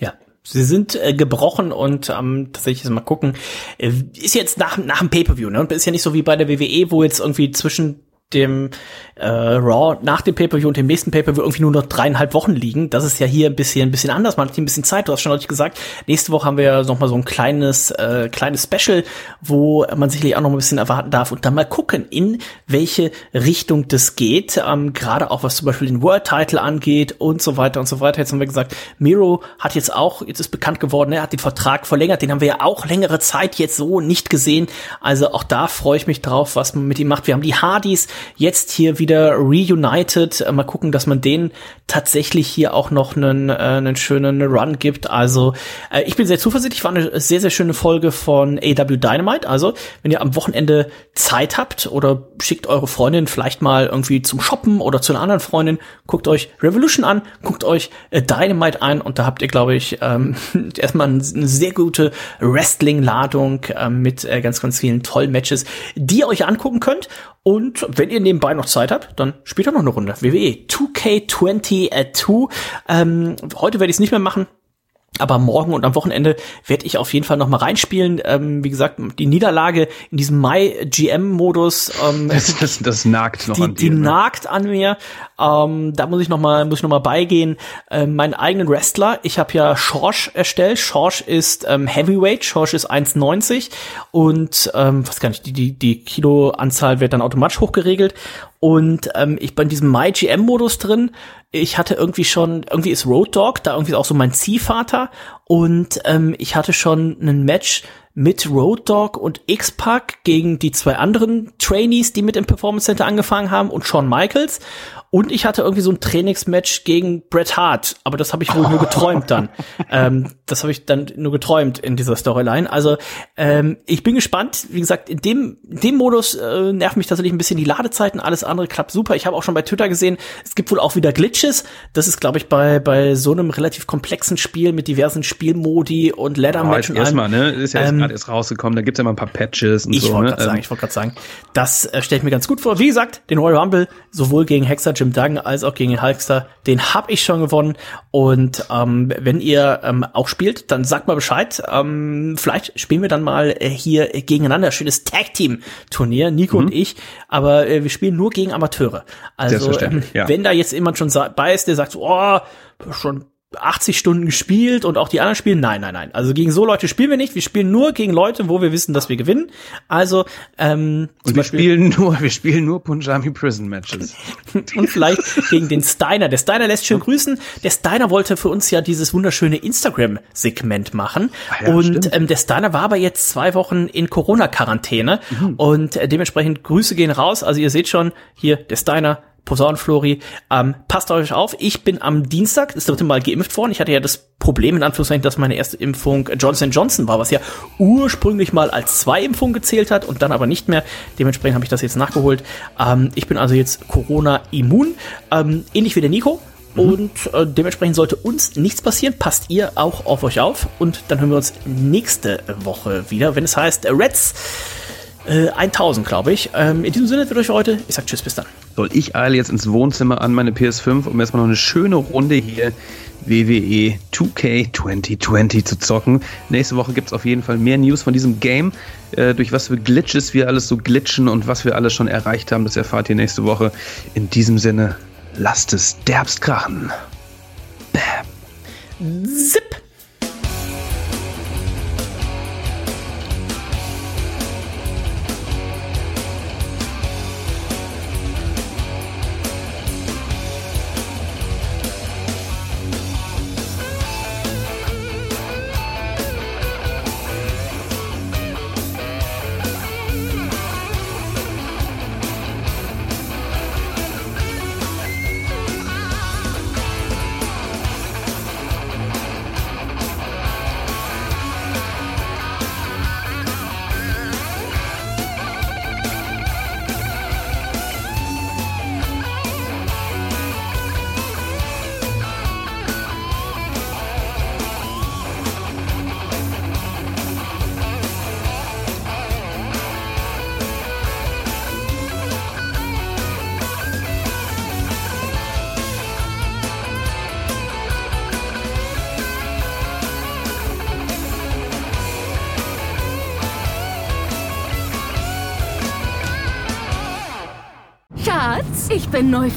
Ja, sie sind äh, gebrochen und ähm, tatsächlich mal gucken, äh, ist jetzt nach, nach dem Pay-Per-View, ne? Und ist ja nicht so wie bei der WWE, wo jetzt irgendwie zwischen dem äh, Raw nach dem Pay-Per-View und dem nächsten Pay-Per-View irgendwie nur noch dreieinhalb Wochen liegen. Das ist ja hier ein bisschen, ein bisschen anders. Man hat hier ein bisschen Zeit. Du hast schon deutlich gesagt, nächste Woche haben wir noch mal so ein kleines, äh, kleines Special, wo man sicherlich auch noch ein bisschen erwarten darf und dann mal gucken, in welche Richtung das geht. Ähm, Gerade auch was zum Beispiel den World-Title angeht und so weiter und so weiter. Jetzt haben wir gesagt, Miro hat jetzt auch, jetzt ist bekannt geworden, er hat den Vertrag verlängert. Den haben wir ja auch längere Zeit jetzt so nicht gesehen. Also auch da freue ich mich drauf, was man mit ihm macht. Wir haben die Hardys jetzt hier wieder reunited. Äh, mal gucken, dass man denen tatsächlich hier auch noch einen, äh, einen schönen Run gibt. Also äh, ich bin sehr zuversichtlich. War eine sehr, sehr schöne Folge von AW Dynamite. Also wenn ihr am Wochenende Zeit habt oder schickt eure Freundin vielleicht mal irgendwie zum Shoppen oder zu einer anderen Freundin, guckt euch Revolution an, guckt euch äh, Dynamite ein und da habt ihr, glaube ich, ähm, erstmal eine sehr gute Wrestling-Ladung äh, mit äh, ganz, ganz vielen tollen Matches, die ihr euch angucken könnt. Und wenn ihr nebenbei noch Zeit habt, dann spielt ihr noch eine Runde. WWE 2K22. Ähm, heute werde ich es nicht mehr machen. Aber morgen und am Wochenende werde ich auf jeden Fall noch mal reinspielen. Ähm, wie gesagt, die Niederlage in diesem My GM-Modus. Ähm, das, das, das nagt noch die, an dir. Die ne? nagt an mir. Ähm, da muss ich noch mal muss ich noch mal beigehen. Ähm, meinen eigenen Wrestler. Ich habe ja Schorsch erstellt. Schorsch ist ähm, Heavyweight. Schorsch ist 1,90 und ähm, was kann ich die die die Kiloanzahl wird dann automatisch hochgeregelt. Und ähm, ich bin in diesem My GM Modus drin. Ich hatte irgendwie schon, irgendwie ist Road Dog, da irgendwie auch so mein Ziehvater. Und ähm, ich hatte schon ein Match mit Road Dog und X-Pac gegen die zwei anderen Trainees, die mit im Performance Center angefangen haben und Shawn Michaels. Und ich hatte irgendwie so ein Trainingsmatch gegen Bret Hart, aber das habe ich wohl nur geträumt dann. ähm, das habe ich dann nur geträumt in dieser Storyline. Also ähm, ich bin gespannt. Wie gesagt, in dem, in dem Modus äh, nervt mich tatsächlich ein bisschen die Ladezeiten. Alles andere klappt super. Ich habe auch schon bei Twitter gesehen, es gibt wohl auch wieder Glitches. Das ist, glaube ich, bei bei so einem relativ komplexen Spiel mit diversen Spielmodi und Ladder Match. Oh, erstmal, ne, ist ja ähm, gerade erst rausgekommen. Da gibt's ja mal ein paar Patches und ich so. Wollt ne? sagen, ähm, ich wollte gerade sagen, das äh, stelle ich mir ganz gut vor. Wie gesagt, den Royal Rumble sowohl gegen Hexer Jim Duggan als auch gegen den Hulkster. Den habe ich schon gewonnen. Und ähm, wenn ihr ähm, auch spielt, dann sagt mal Bescheid. Ähm, vielleicht spielen wir dann mal äh, hier gegeneinander. Schönes Tag-Team-Turnier, Nico mhm. und ich. Aber äh, wir spielen nur gegen Amateure. Also ähm, ja. wenn da jetzt jemand schon bei ist, der sagt, oh, schon 80 Stunden gespielt und auch die anderen spielen. Nein, nein, nein. Also gegen so Leute spielen wir nicht. Wir spielen nur gegen Leute, wo wir wissen, dass wir gewinnen. Also ähm, und wir spielen nur, wir spielen nur Punjabi Prison Matches. und vielleicht gegen den Steiner. Der Steiner lässt schön grüßen. Der Steiner wollte für uns ja dieses wunderschöne Instagram-Segment machen. Ah ja, und ähm, der Steiner war aber jetzt zwei Wochen in Corona-Quarantäne mhm. und äh, dementsprechend Grüße gehen raus. Also ihr seht schon hier der Steiner Posaunenflori, ähm, passt euch auf, ich bin am Dienstag das dritte Mal geimpft worden. Ich hatte ja das Problem, in Anführungszeichen, dass meine erste Impfung Johnson Johnson war, was ja ursprünglich mal als zwei Impfungen gezählt hat und dann aber nicht mehr. Dementsprechend habe ich das jetzt nachgeholt. Ähm, ich bin also jetzt Corona-immun, ähm, ähnlich wie der Nico. Mhm. Und äh, dementsprechend sollte uns nichts passieren. Passt ihr auch auf euch auf. Und dann hören wir uns nächste Woche wieder, wenn es heißt Reds äh, 1000, glaube ich. Ähm, in diesem Sinne für euch heute. Ich sag Tschüss, bis dann. Soll ich eile jetzt ins Wohnzimmer an meine PS5, um erstmal noch eine schöne Runde hier WWE 2K 2020 zu zocken. Nächste Woche gibt es auf jeden Fall mehr News von diesem Game. Äh, durch was für Glitches wir alles so glitschen und was wir alles schon erreicht haben, das erfahrt ihr nächste Woche. In diesem Sinne, lasst es derbst krachen. Bam. Zip.